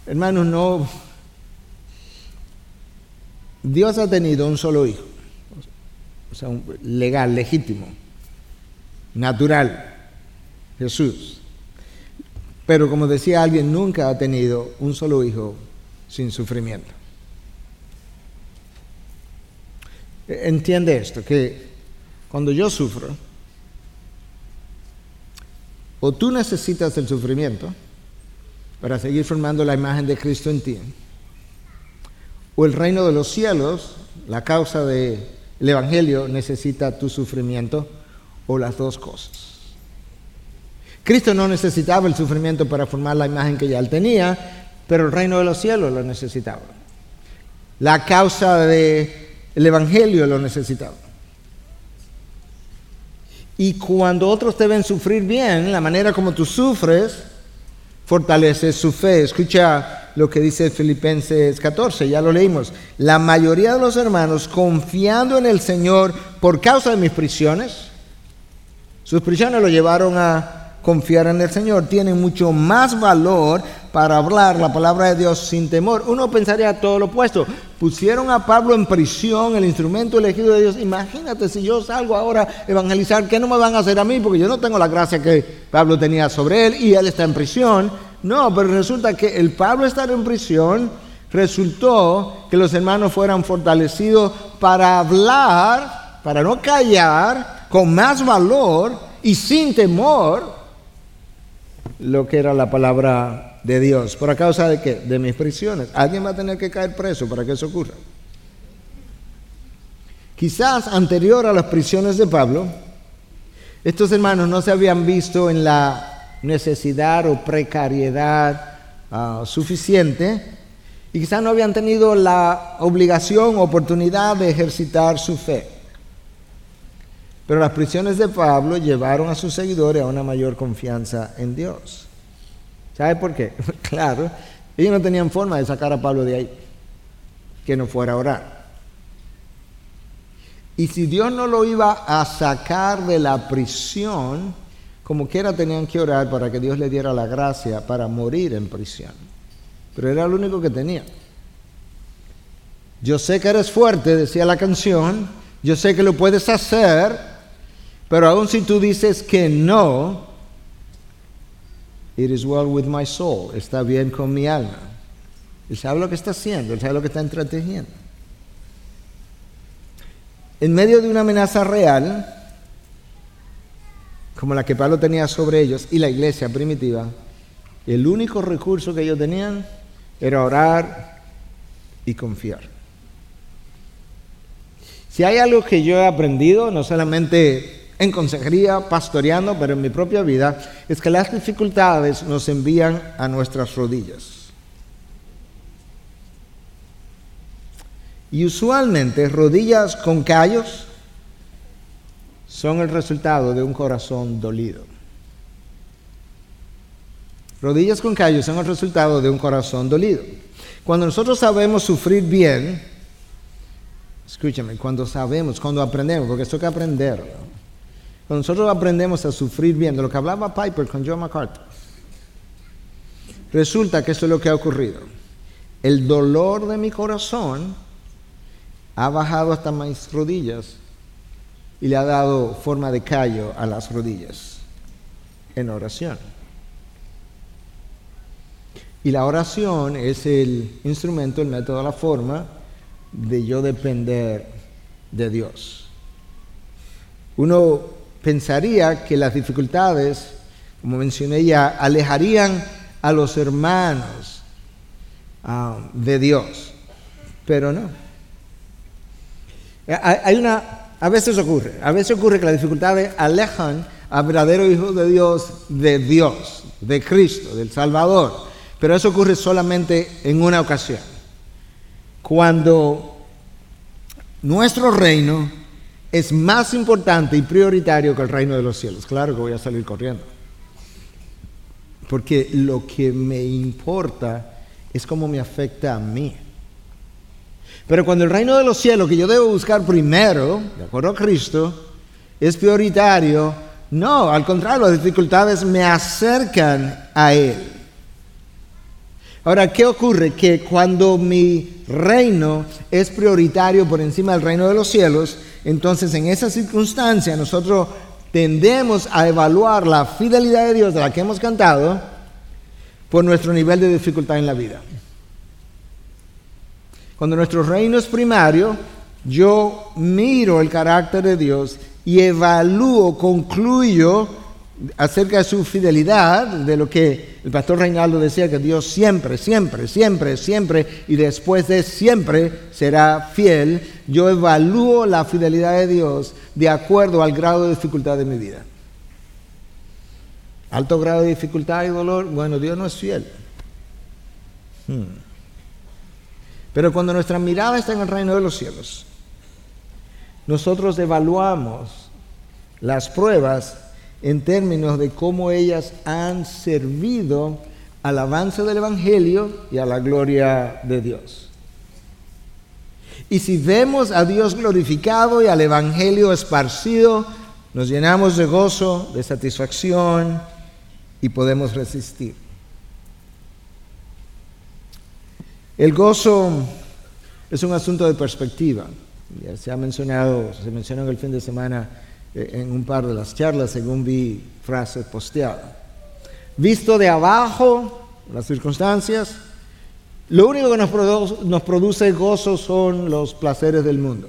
Hermanos, no... Dios ha tenido un solo hijo, o sea, legal, legítimo, natural Jesús. Pero como decía alguien, nunca ha tenido un solo hijo sin sufrimiento. Entiende esto, que cuando yo sufro, o tú necesitas el sufrimiento para seguir formando la imagen de Cristo en ti, o el reino de los cielos, la causa del Evangelio, necesita tu sufrimiento, o las dos cosas. Cristo no necesitaba el sufrimiento para formar la imagen que ya él tenía, pero el reino de los cielos lo necesitaba. La causa del Evangelio lo necesitaba. Y cuando otros te ven sufrir bien, la manera como tú sufres, fortalece su fe. Escucha lo que dice Filipenses 14, ya lo leímos. La mayoría de los hermanos, confiando en el Señor por causa de mis prisiones, sus prisiones lo llevaron a confiar en el Señor, tienen mucho más valor para hablar la palabra de Dios sin temor. Uno pensaría todo lo opuesto. Pusieron a Pablo en prisión, el instrumento elegido de Dios. Imagínate si yo salgo ahora a evangelizar, ¿qué no me van a hacer a mí? Porque yo no tengo la gracia que Pablo tenía sobre él y él está en prisión. No, pero resulta que el Pablo estar en prisión resultó que los hermanos fueran fortalecidos para hablar, para no callar, con más valor y sin temor lo que era la palabra de Dios. ¿Por causa de qué? De mis prisiones. Alguien va a tener que caer preso para que eso ocurra. Quizás anterior a las prisiones de Pablo, estos hermanos no se habían visto en la necesidad o precariedad ah, suficiente y quizás no habían tenido la obligación o oportunidad de ejercitar su fe. Pero las prisiones de Pablo llevaron a sus seguidores a una mayor confianza en Dios. ¿Sabe por qué? claro, ellos no tenían forma de sacar a Pablo de ahí, que no fuera a orar. Y si Dios no lo iba a sacar de la prisión, como quiera tenían que orar para que Dios le diera la gracia para morir en prisión. Pero era lo único que tenía. Yo sé que eres fuerte, decía la canción, yo sé que lo puedes hacer, pero aun si tú dices que no, it is well with my soul, está bien con mi alma. Él sabe lo que está haciendo, él sabe lo que está entretejiendo. En medio de una amenaza real, como la que Pablo tenía sobre ellos y la iglesia primitiva, el único recurso que ellos tenían era orar y confiar. Si hay algo que yo he aprendido, no solamente en consejería, pastoreando, pero en mi propia vida, es que las dificultades nos envían a nuestras rodillas. Y usualmente rodillas con callos son el resultado de un corazón dolido. Rodillas con callos son el resultado de un corazón dolido. Cuando nosotros sabemos sufrir bien, escúchame, cuando sabemos, cuando aprendemos, porque esto que aprenderlo. Cuando nosotros aprendemos a sufrir bien, de lo que hablaba Piper con John MacArthur, resulta que esto es lo que ha ocurrido. El dolor de mi corazón ha bajado hasta mis rodillas y le ha dado forma de callo a las rodillas en oración. Y la oración es el instrumento, el método, la forma de yo depender de Dios. Uno pensaría que las dificultades, como mencioné ya, alejarían a los hermanos ah, de Dios, pero no. Hay una, a veces ocurre, a veces ocurre que las dificultades alejan al verdadero Hijo de Dios de Dios, de Cristo, del Salvador, pero eso ocurre solamente en una ocasión, cuando nuestro reino es más importante y prioritario que el reino de los cielos. Claro que voy a salir corriendo. Porque lo que me importa es cómo me afecta a mí. Pero cuando el reino de los cielos, que yo debo buscar primero, de acuerdo a Cristo, es prioritario, no, al contrario, las dificultades me acercan a Él. Ahora, ¿qué ocurre? Que cuando mi reino es prioritario por encima del reino de los cielos, entonces, en esa circunstancia, nosotros tendemos a evaluar la fidelidad de Dios de la que hemos cantado por nuestro nivel de dificultad en la vida. Cuando nuestro reino es primario, yo miro el carácter de Dios y evalúo, concluyo acerca de su fidelidad, de lo que el pastor Reinaldo decía, que Dios siempre, siempre, siempre, siempre y después de siempre será fiel, yo evalúo la fidelidad de Dios de acuerdo al grado de dificultad de mi vida. Alto grado de dificultad y dolor, bueno, Dios no es fiel. Hmm. Pero cuando nuestra mirada está en el reino de los cielos, nosotros evaluamos las pruebas en términos de cómo ellas han servido al avance del Evangelio y a la gloria de Dios. Y si vemos a Dios glorificado y al Evangelio esparcido, nos llenamos de gozo, de satisfacción y podemos resistir. El gozo es un asunto de perspectiva. Ya se ha mencionado, se mencionó en el fin de semana en un par de las charlas, según vi frases posteadas. Visto de abajo, las circunstancias, lo único que nos produce, nos produce gozo son los placeres del mundo,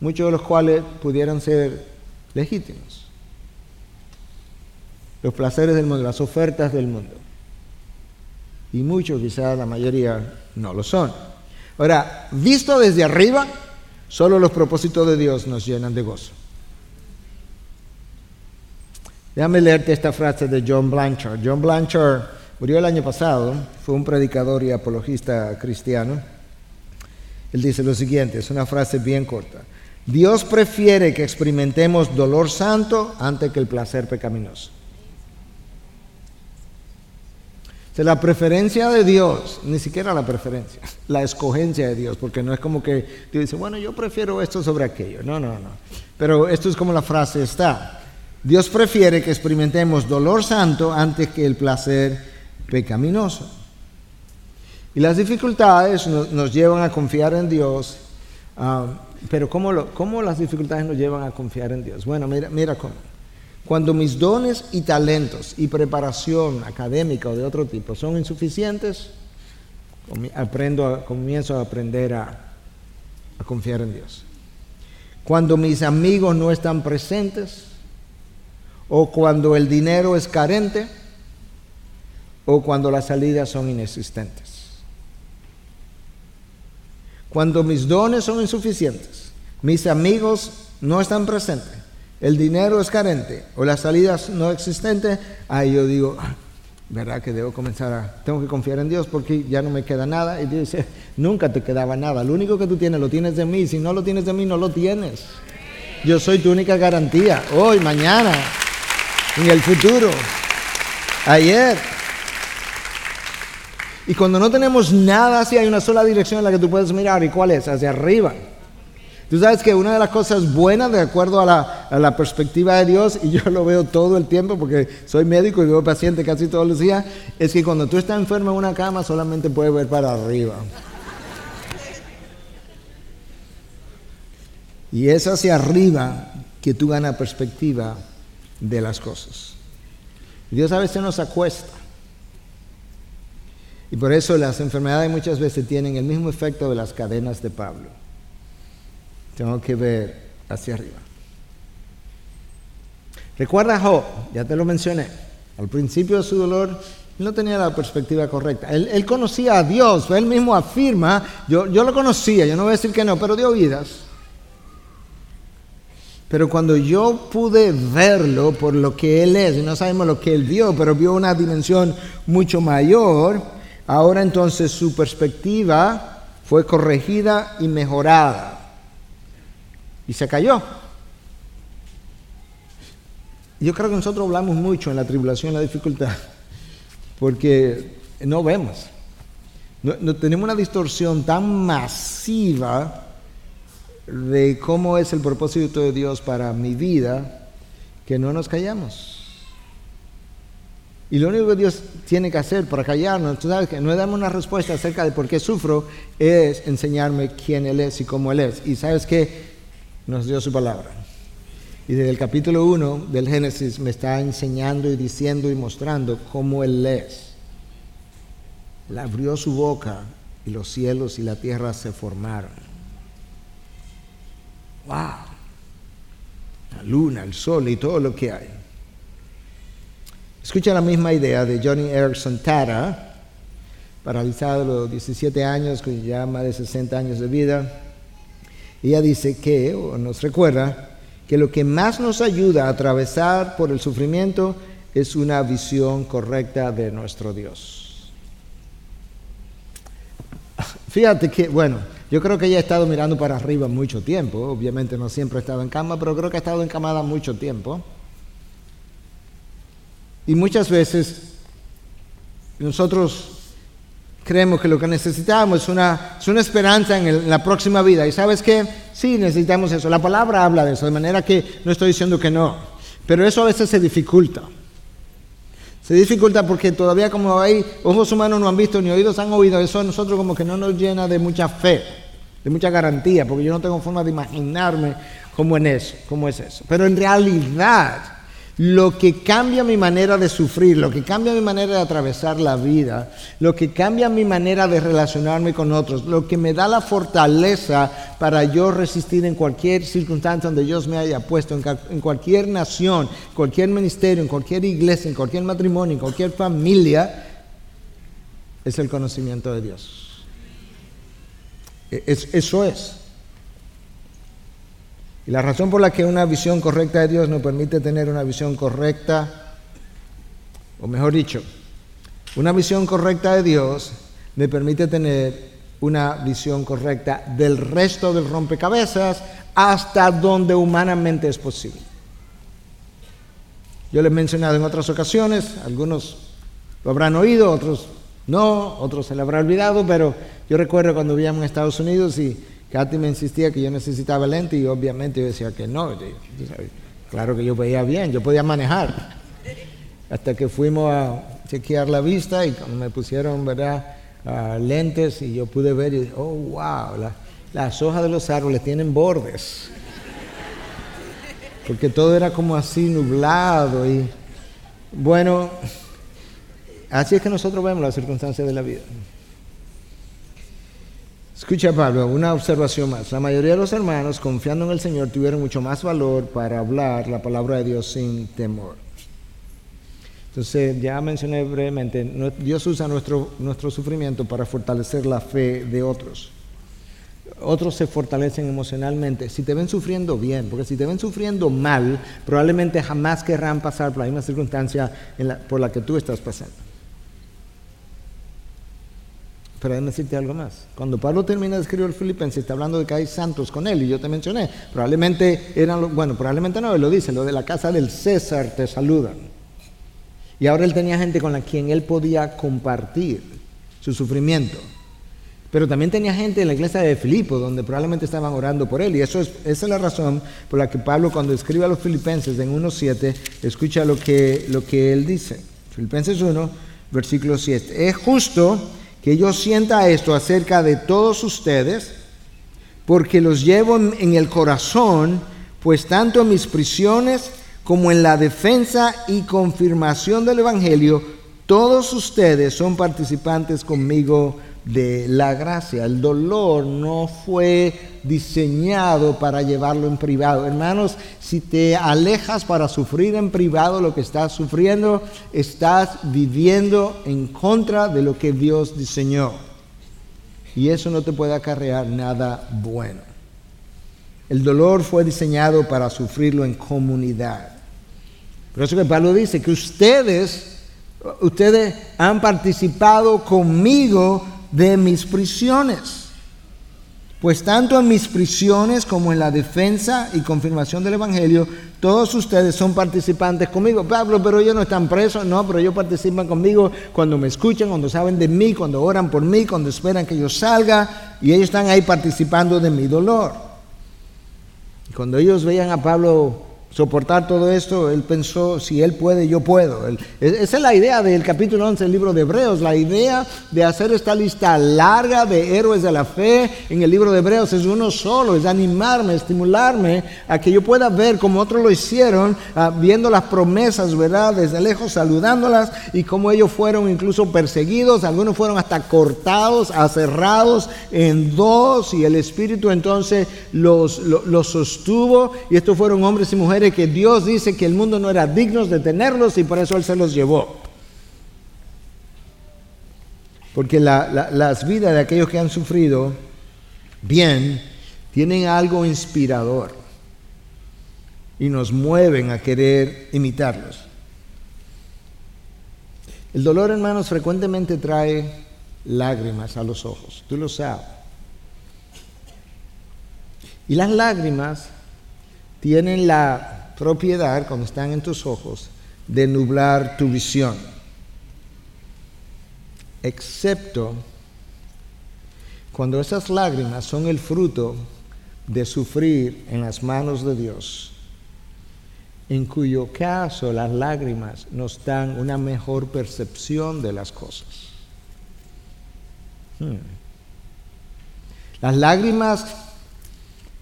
muchos de los cuales pudieran ser legítimos. Los placeres del mundo, las ofertas del mundo. Y muchos, quizás la mayoría, no lo son. Ahora, visto desde arriba, Solo los propósitos de Dios nos llenan de gozo. Déjame leerte esta frase de John Blanchard. John Blanchard murió el año pasado, fue un predicador y apologista cristiano. Él dice lo siguiente, es una frase bien corta. Dios prefiere que experimentemos dolor santo antes que el placer pecaminoso. La preferencia de Dios, ni siquiera la preferencia, la escogencia de Dios, porque no es como que Dios dice, bueno, yo prefiero esto sobre aquello. No, no, no. Pero esto es como la frase está. Dios prefiere que experimentemos dolor santo antes que el placer pecaminoso. Y las dificultades nos, llevan a confiar en Dios. Ah, pero ¿cómo, ¿cómo las dificultades nos llevan a confiar en Dios? Bueno, mira, mira cómo. Cuando mis dones y talentos y preparación académica o de otro tipo son insuficientes, aprendo comienzo a aprender a, a confiar en Dios. Cuando mis amigos no están presentes, o cuando el dinero es carente, o cuando las salidas son inexistentes. Cuando mis dones son insuficientes, mis amigos no están presentes, el dinero es carente o las salidas no existentes, ahí yo digo, ah, ¿verdad que debo comenzar a, tengo que confiar en Dios porque ya no me queda nada? Y Dios dice, nunca te quedaba nada, lo único que tú tienes lo tienes de mí, si no lo tienes de mí no lo tienes. Yo soy tu única garantía, hoy, mañana, en el futuro, ayer. Y cuando no tenemos nada, si hay una sola dirección en la que tú puedes mirar, ¿y cuál es? Hacia arriba. Tú sabes que una de las cosas buenas, de acuerdo a la, perspectiva de Dios, y yo lo veo todo el tiempo porque soy médico y veo pacientes casi todos los días, es que cuando tú estás enfermo en una cama solamente puedes ver para arriba. Y es hacia arriba que tú ganas perspectiva de las cosas. Dios a veces nos acuesta. Y por eso las enfermedades muchas veces tienen el mismo efecto de las cadenas de Pablo. Tengo que ver hacia arriba. Recuerda Job, ya te lo mencioné, al principio de su dolor no tenía la perspectiva correcta. Él, conocía a Dios, él mismo afirma, yo lo conocía, yo no voy a decir que no, pero dio vidas. Pero cuando yo pude verlo por lo que Él es, y no sabemos lo que Él vio, pero vio una dimensión mucho mayor, ahora entonces su perspectiva fue corregida y mejorada y se cayó. Yo creo que nosotros hablamos mucho en la tribulación, en la dificultad, porque no vemos. No, tenemos una distorsión tan masiva de cómo es el propósito de Dios para mi vida que no nos callamos. Y lo único que Dios tiene que hacer para callarnos, tú sabes que no damos una respuesta acerca de por qué sufro, es enseñarme quién Él es y cómo Él es. Y sabes que nos dio su palabra. Y desde el capítulo 1 del Génesis me está enseñando y diciendo y mostrando cómo Él es. Él abrió su boca y los cielos y la tierra se formaron. ¡Wow! la luna, el sol y todo lo que hay. Escucha la misma idea de Johnny Erickson Tara, paralizado a los 17 años, con ya más de 60 años de vida. Ella dice que, o nos recuerda, que lo que más nos ayuda a atravesar por el sufrimiento es una visión correcta de nuestro Dios. Fíjate que, bueno, yo creo que ella ha estado mirando para arriba mucho tiempo, obviamente no siempre ha estado en cama, pero creo que ha estado encamada mucho tiempo. Y muchas veces nosotros creemos que lo que necesitamos es una, es una esperanza en, la próxima vida. ¿Y sabes qué? Sí, necesitamos eso. La palabra habla de eso, de manera que no estoy diciendo que no. Pero eso a veces se dificulta. Se dificulta porque todavía como hay ojos humanos no han visto ni oídos han oído, eso a nosotros como que no nos llena de mucha fe, de mucha garantía, porque yo no tengo forma de imaginarme cómo, en eso, cómo es eso. Pero en realidad lo que cambia mi manera de sufrir, lo que cambia mi manera de atravesar la vida, lo que cambia mi manera de relacionarme con otros, lo que me da la fortaleza para yo resistir en cualquier circunstancia donde Dios me haya puesto, en, cualquier nación, cualquier ministerio, en cualquier iglesia, en cualquier matrimonio, en cualquier familia, es el conocimiento de Dios. E, eso es. Y la razón por la que una visión correcta de Dios nos permite tener una visión correcta, o mejor dicho, una visión correcta de Dios me permite tener una visión correcta del resto del rompecabezas hasta donde humanamente es posible. Yo les he mencionado en otras ocasiones, algunos lo habrán oído, otros no, otros se lo habrán olvidado, pero yo recuerdo cuando vivíamos en Estados Unidos y Katy me insistía que yo necesitaba lente y obviamente yo decía que no. Claro que yo veía bien, yo podía manejar. Hasta que fuimos a chequear la vista y me pusieron ¿verdad? lentes y yo pude ver, y, oh, wow, las hojas de los árboles tienen bordes. Porque todo era como así nublado y bueno, así es que nosotros vemos las circunstancias de la vida. Escucha Pablo, una observación más. La mayoría de los hermanos, confiando en el Señor, tuvieron mucho más valor para hablar la palabra de Dios sin temor. Entonces, ya mencioné brevemente, Dios usa nuestro, nuestro sufrimiento para fortalecer la fe de otros. Otros se fortalecen emocionalmente si te ven sufriendo bien, porque si te ven sufriendo mal, probablemente jamás querrán pasar por la misma circunstancia por la que tú estás pasando. Pero déjame decirte algo más. Cuando Pablo termina de escribir el Filipenses, está hablando de que hay santos con él, y yo te mencioné, probablemente eran, bueno, probablemente no, él lo dice, lo de la casa del César te saludan. Y ahora él tenía gente con la quien él podía compartir su sufrimiento. Pero también tenía gente en la iglesia de Filipo, donde probablemente estaban orando por él. Y eso es, esa es la razón por la que Pablo, cuando escribe a los filipenses en 1.7, escucha lo que, lo que él dice. Filipenses 1, versículo 7. Es justo que yo sienta esto acerca de todos ustedes, porque los llevo en el corazón, pues tanto en mis prisiones como en la defensa y confirmación del Evangelio, todos ustedes son participantes conmigo de la gracia. El dolor no fue diseñado para llevarlo en privado. Hermanos, si te alejas para sufrir en privado lo que estás sufriendo, estás viviendo en contra de lo que Dios diseñó. Y eso no te puede acarrear nada bueno. El dolor fue diseñado para sufrirlo en comunidad. Por eso que Pablo dice que ustedes, ustedes han participado conmigo de mis prisiones. Pues tanto en mis prisiones como en la defensa y confirmación del Evangelio, todos ustedes son participantes conmigo. Pablo, pero ellos no están presos, no, pero ellos participan conmigo cuando me escuchan, cuando saben de mí, cuando oran por mí, cuando esperan que yo salga, y ellos están ahí participando de mi dolor. Y cuando ellos veían a Pablo soportar todo esto, él pensó, si él puede, yo puedo. esa es la idea del capítulo 11 del libro de Hebreos, la idea de hacer esta lista larga de héroes de la fe en el libro de Hebreos es uno solo, es animarme, estimularme a que yo pueda ver como otros lo hicieron, ah, viendo las promesas, ¿verdad? Desde lejos, saludándolas y cómo ellos fueron incluso perseguidos, algunos fueron hasta cortados, aserrados en dos y el Espíritu entonces los, los sostuvo y estos fueron hombres y mujeres que Dios dice que el mundo no era digno de tenerlos y por eso Él se los llevó. Porque las vidas de aquellos que han sufrido bien tienen algo inspirador y nos mueven a querer imitarlos. El dolor, hermanos, frecuentemente trae lágrimas a los ojos, tú lo sabes. Y las lágrimas tienen la propiedad, cuando están en tus ojos, de nublar tu visión. Excepto cuando esas lágrimas son el fruto de sufrir en las manos de Dios, en cuyo caso las lágrimas nos dan una mejor percepción de las cosas. Hmm. Las lágrimas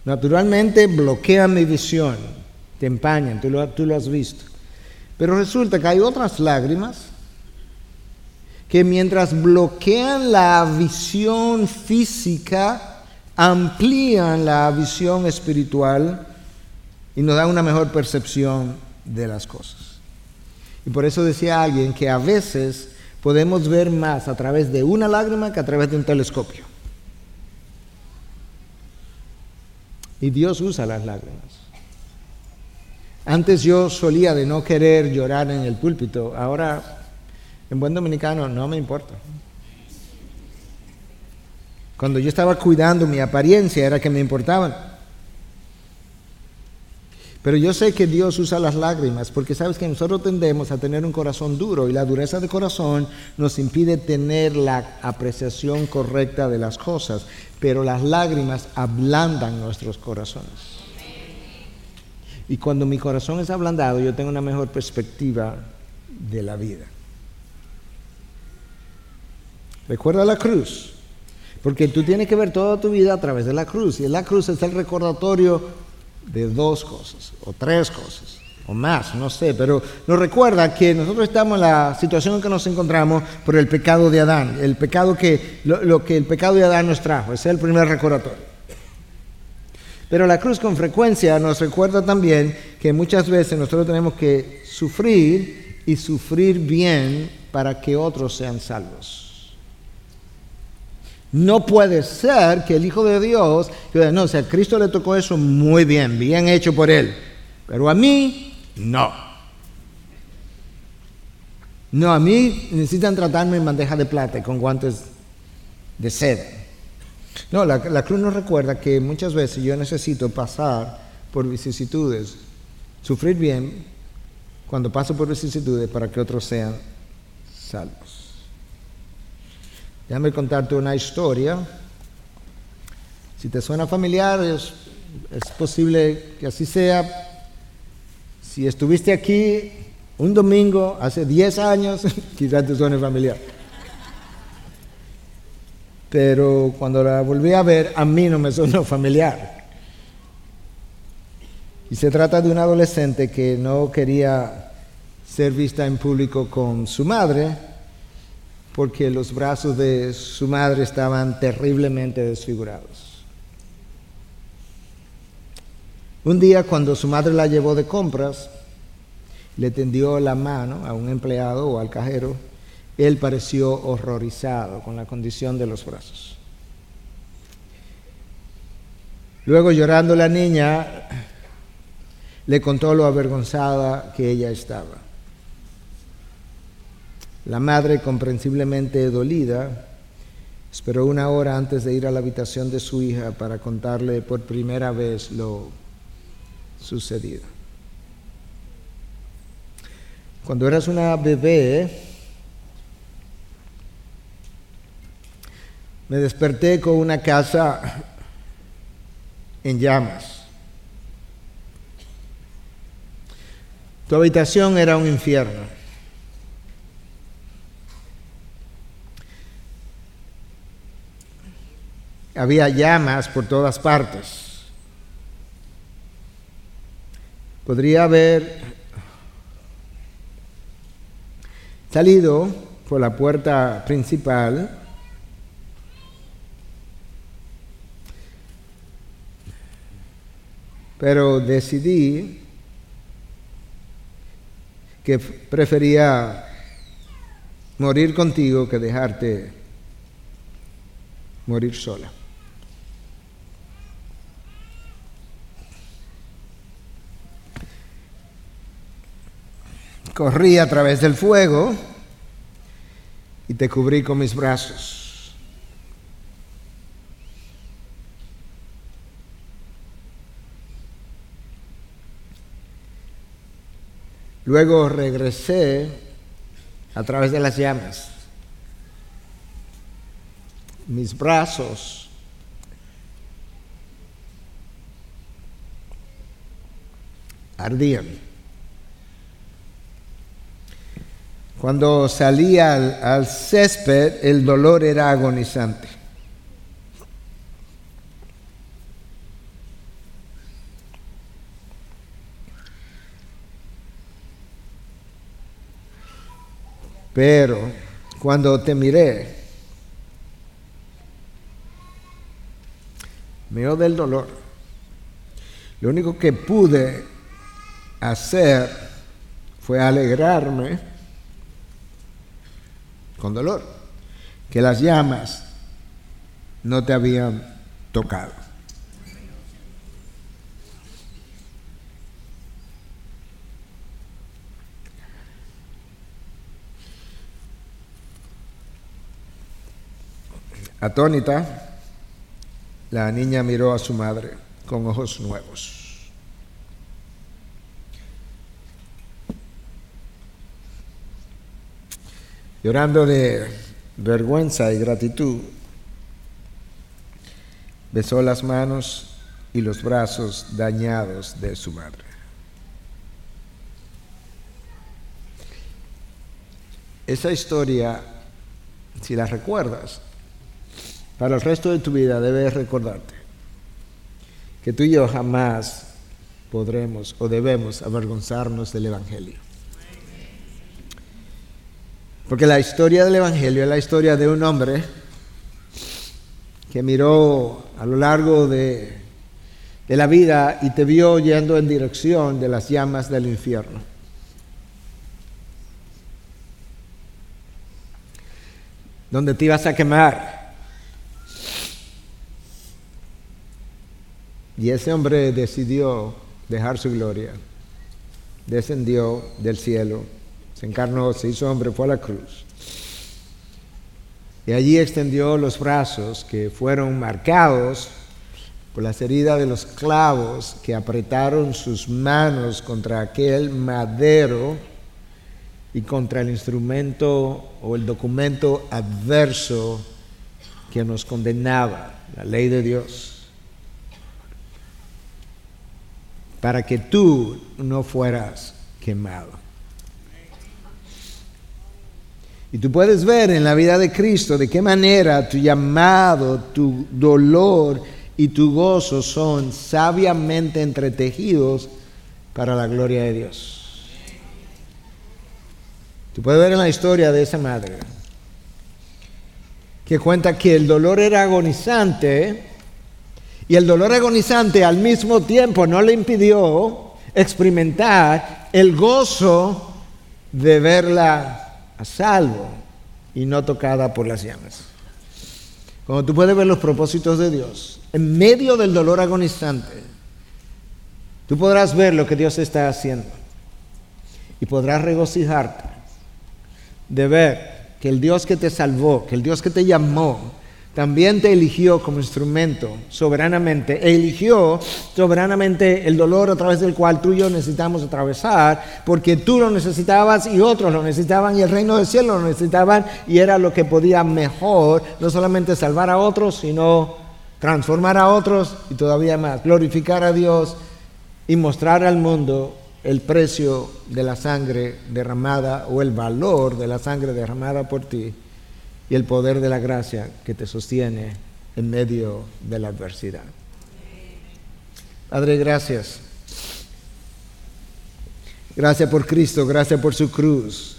naturalmente bloquean mi visión, te empañan, tú lo, tú lo has visto. Pero resulta que hay otras lágrimas que mientras bloquean la visión física, amplían la visión espiritual y nos dan una mejor percepción de las cosas. Y por eso decía alguien que a veces podemos ver más a través de una lágrima que a través de un telescopio. Y Dios usa las lágrimas. Antes yo solía de no querer llorar en el púlpito, ahora en buen dominicano no me importa. Cuando yo estaba cuidando mi apariencia era que me importaban. Pero yo sé que Dios usa las lágrimas porque sabes que nosotros tendemos a tener un corazón duro y la dureza de corazón nos impide tener la apreciación correcta de las cosas. Pero las lágrimas ablandan nuestros corazones. Y cuando mi corazón es ablandado, yo tengo una mejor perspectiva de la vida. Recuerda la cruz, porque tú tienes que ver toda tu vida a través de la cruz. Y la cruz es el recordatorio de dos cosas, o tres cosas, o más, no sé, pero nos recuerda que nosotros estamos en la situación en que nos encontramos por el pecado de Adán, el pecado que, lo, que el pecado de Adán nos trajo, ese es el primer recordatorio. Pero la cruz con frecuencia nos recuerda también que muchas veces nosotros tenemos que sufrir y sufrir bien para que otros sean salvos. No puede ser que el Hijo de Dios, no, o sea, a Cristo le tocó eso muy bien, bien hecho por él, pero a mí no. No, a mí necesitan tratarme en bandeja de plata con guantes de seda. No, la, la cruz nos recuerda que muchas veces yo necesito pasar por vicisitudes, sufrir bien cuando paso por vicisitudes para que otros sean salvos. Déjame contarte una historia. Si te suena familiar, es, posible que así sea. Si estuviste aquí un domingo hace 10 años, quizás te suene familiar. Pero cuando la volví a ver, a mí no me sonó familiar. Y se trata de un adolescente que no quería ser vista en público con su madre, porque los brazos de su madre estaban terriblemente desfigurados. Un día cuando su madre la llevó de compras, le tendió la mano a un empleado o al cajero, él pareció horrorizado con la condición de los brazos. Luego llorando la niña, le contó lo avergonzada que ella estaba. La madre, comprensiblemente dolida, esperó una hora antes de ir a la habitación de su hija para contarle por primera vez lo sucedido. Cuando eras una bebé, me desperté con una casa en llamas. Tu habitación era un infierno. Había llamas por todas partes. Podría haber salido por la puerta principal pero decidí que prefería morir contigo que dejarte morir sola. Corrí a través del fuego y te cubrí con mis brazos. Luego regresé a través de las llamas. Mis brazos ardían. Cuando salía al, césped, el dolor era agonizante. Pero cuando te miré, medio del dolor, lo único que pude hacer fue alegrarme con dolor, que las llamas no te habían tocado. Atónita, la niña miró a su madre con ojos nuevos. Llorando de vergüenza y gratitud, besó las manos y los brazos dañados de su madre. Esa historia, si la recuerdas, para el resto de tu vida debes recordarte que tú y yo jamás podremos o debemos avergonzarnos del Evangelio. Porque la historia del Evangelio es la historia de un hombre que miró a lo largo de, la vida y te vio yendo en dirección de las llamas del infierno. Donde te ibas a quemar. Y ese hombre decidió dejar su gloria. Descendió del cielo se encarnó, se hizo hombre, fue a la cruz. Y allí extendió los brazos que fueron marcados por las heridas de los clavos que apretaron sus manos contra aquel madero y contra el instrumento o el documento adverso que nos condenaba, la ley de Dios, para que tú no fueras quemado. Y tú puedes ver en la vida de Cristo de qué manera tu llamado, tu dolor y tu gozo son sabiamente entretejidos para la gloria de Dios. Tú puedes ver en la historia de esa madre que cuenta que el dolor era agonizante y el dolor agonizante al mismo tiempo no le impidió experimentar el gozo de verla a salvo y no tocada por las llamas. Cuando tú puedes ver los propósitos de Dios, en medio del dolor agonizante, tú podrás ver lo que Dios está haciendo y podrás regocijarte de ver que el Dios que te salvó, que el Dios que te llamó, también te eligió como instrumento soberanamente, e eligió soberanamente el dolor a través del cual tú y yo necesitamos atravesar, porque tú lo necesitabas y otros lo necesitaban y el reino del cielo lo necesitaban y era lo que podía mejor, no solamente salvar a otros, sino transformar a otros y todavía más, glorificar a Dios y mostrar al mundo el precio de la sangre derramada o el valor de la sangre derramada por ti y el poder de la gracia que te sostiene en medio de la adversidad. Padre, gracias. Gracias por Cristo, gracias por su cruz.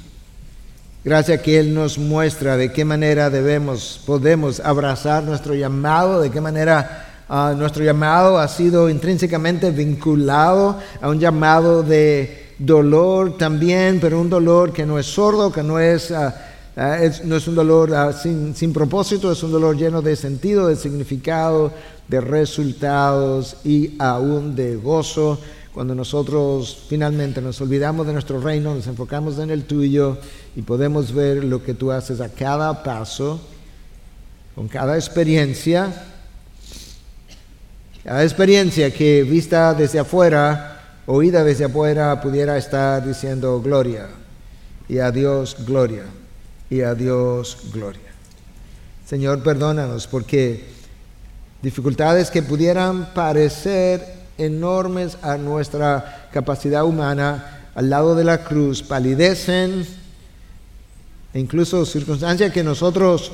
Gracias que Él nos muestra de qué manera debemos, podemos abrazar nuestro llamado, de qué manera ah, nuestro llamado ha sido intrínsecamente vinculado a un llamado de dolor también, pero un dolor que no es sordo, que no es, ah, ah, no es un dolor ah, sin, sin propósito, es un dolor lleno de sentido, de significado, de resultados y aún de gozo. Cuando nosotros finalmente nos olvidamos de nuestro reino, nos enfocamos en el tuyo y podemos ver lo que tú haces a cada paso, con cada experiencia, cada experiencia que vista desde afuera, oída desde afuera, pudiera estar diciendo gloria y a Dios gloria y a Dios gloria. Señor, perdónanos porque dificultades que pudieran parecer enormes a nuestra capacidad humana al lado de la cruz palidecen e incluso circunstancias que nosotros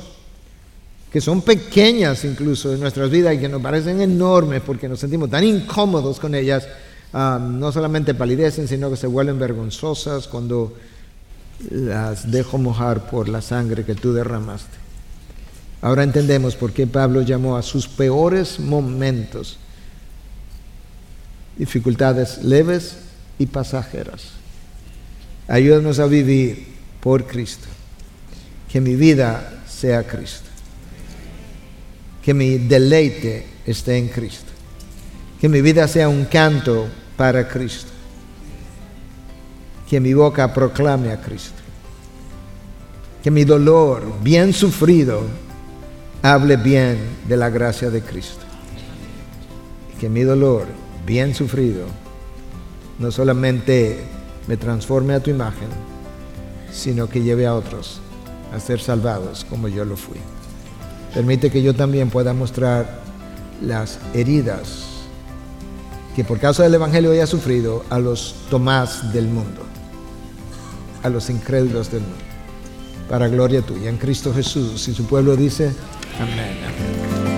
que son pequeñas incluso en nuestras vidas y que nos parecen enormes porque nos sentimos tan incómodos con ellas, ah, no solamente palidecen, sino que se vuelven vergonzosas cuando las dejo mojar por la sangre que tú derramaste. Ahora entendemos por qué Pablo llamó a sus peores momentos dificultades leves y pasajeras. Ayúdanos a vivir por Cristo. Que mi vida sea Cristo. Que mi deleite esté en Cristo. Que mi vida sea un canto para Cristo. Que mi boca proclame a Cristo. Que mi dolor bien sufrido hable bien de la gracia de Cristo. Que mi dolor bien sufrido, no solamente me transforme a tu imagen, sino que lleve a otros a ser salvados como yo lo fui. Permite que yo también pueda mostrar las heridas que por causa del Evangelio haya sufrido a los Tomás del mundo, a los incrédulos del mundo, para gloria tuya en Cristo Jesús. Y su pueblo dice, amén. amén.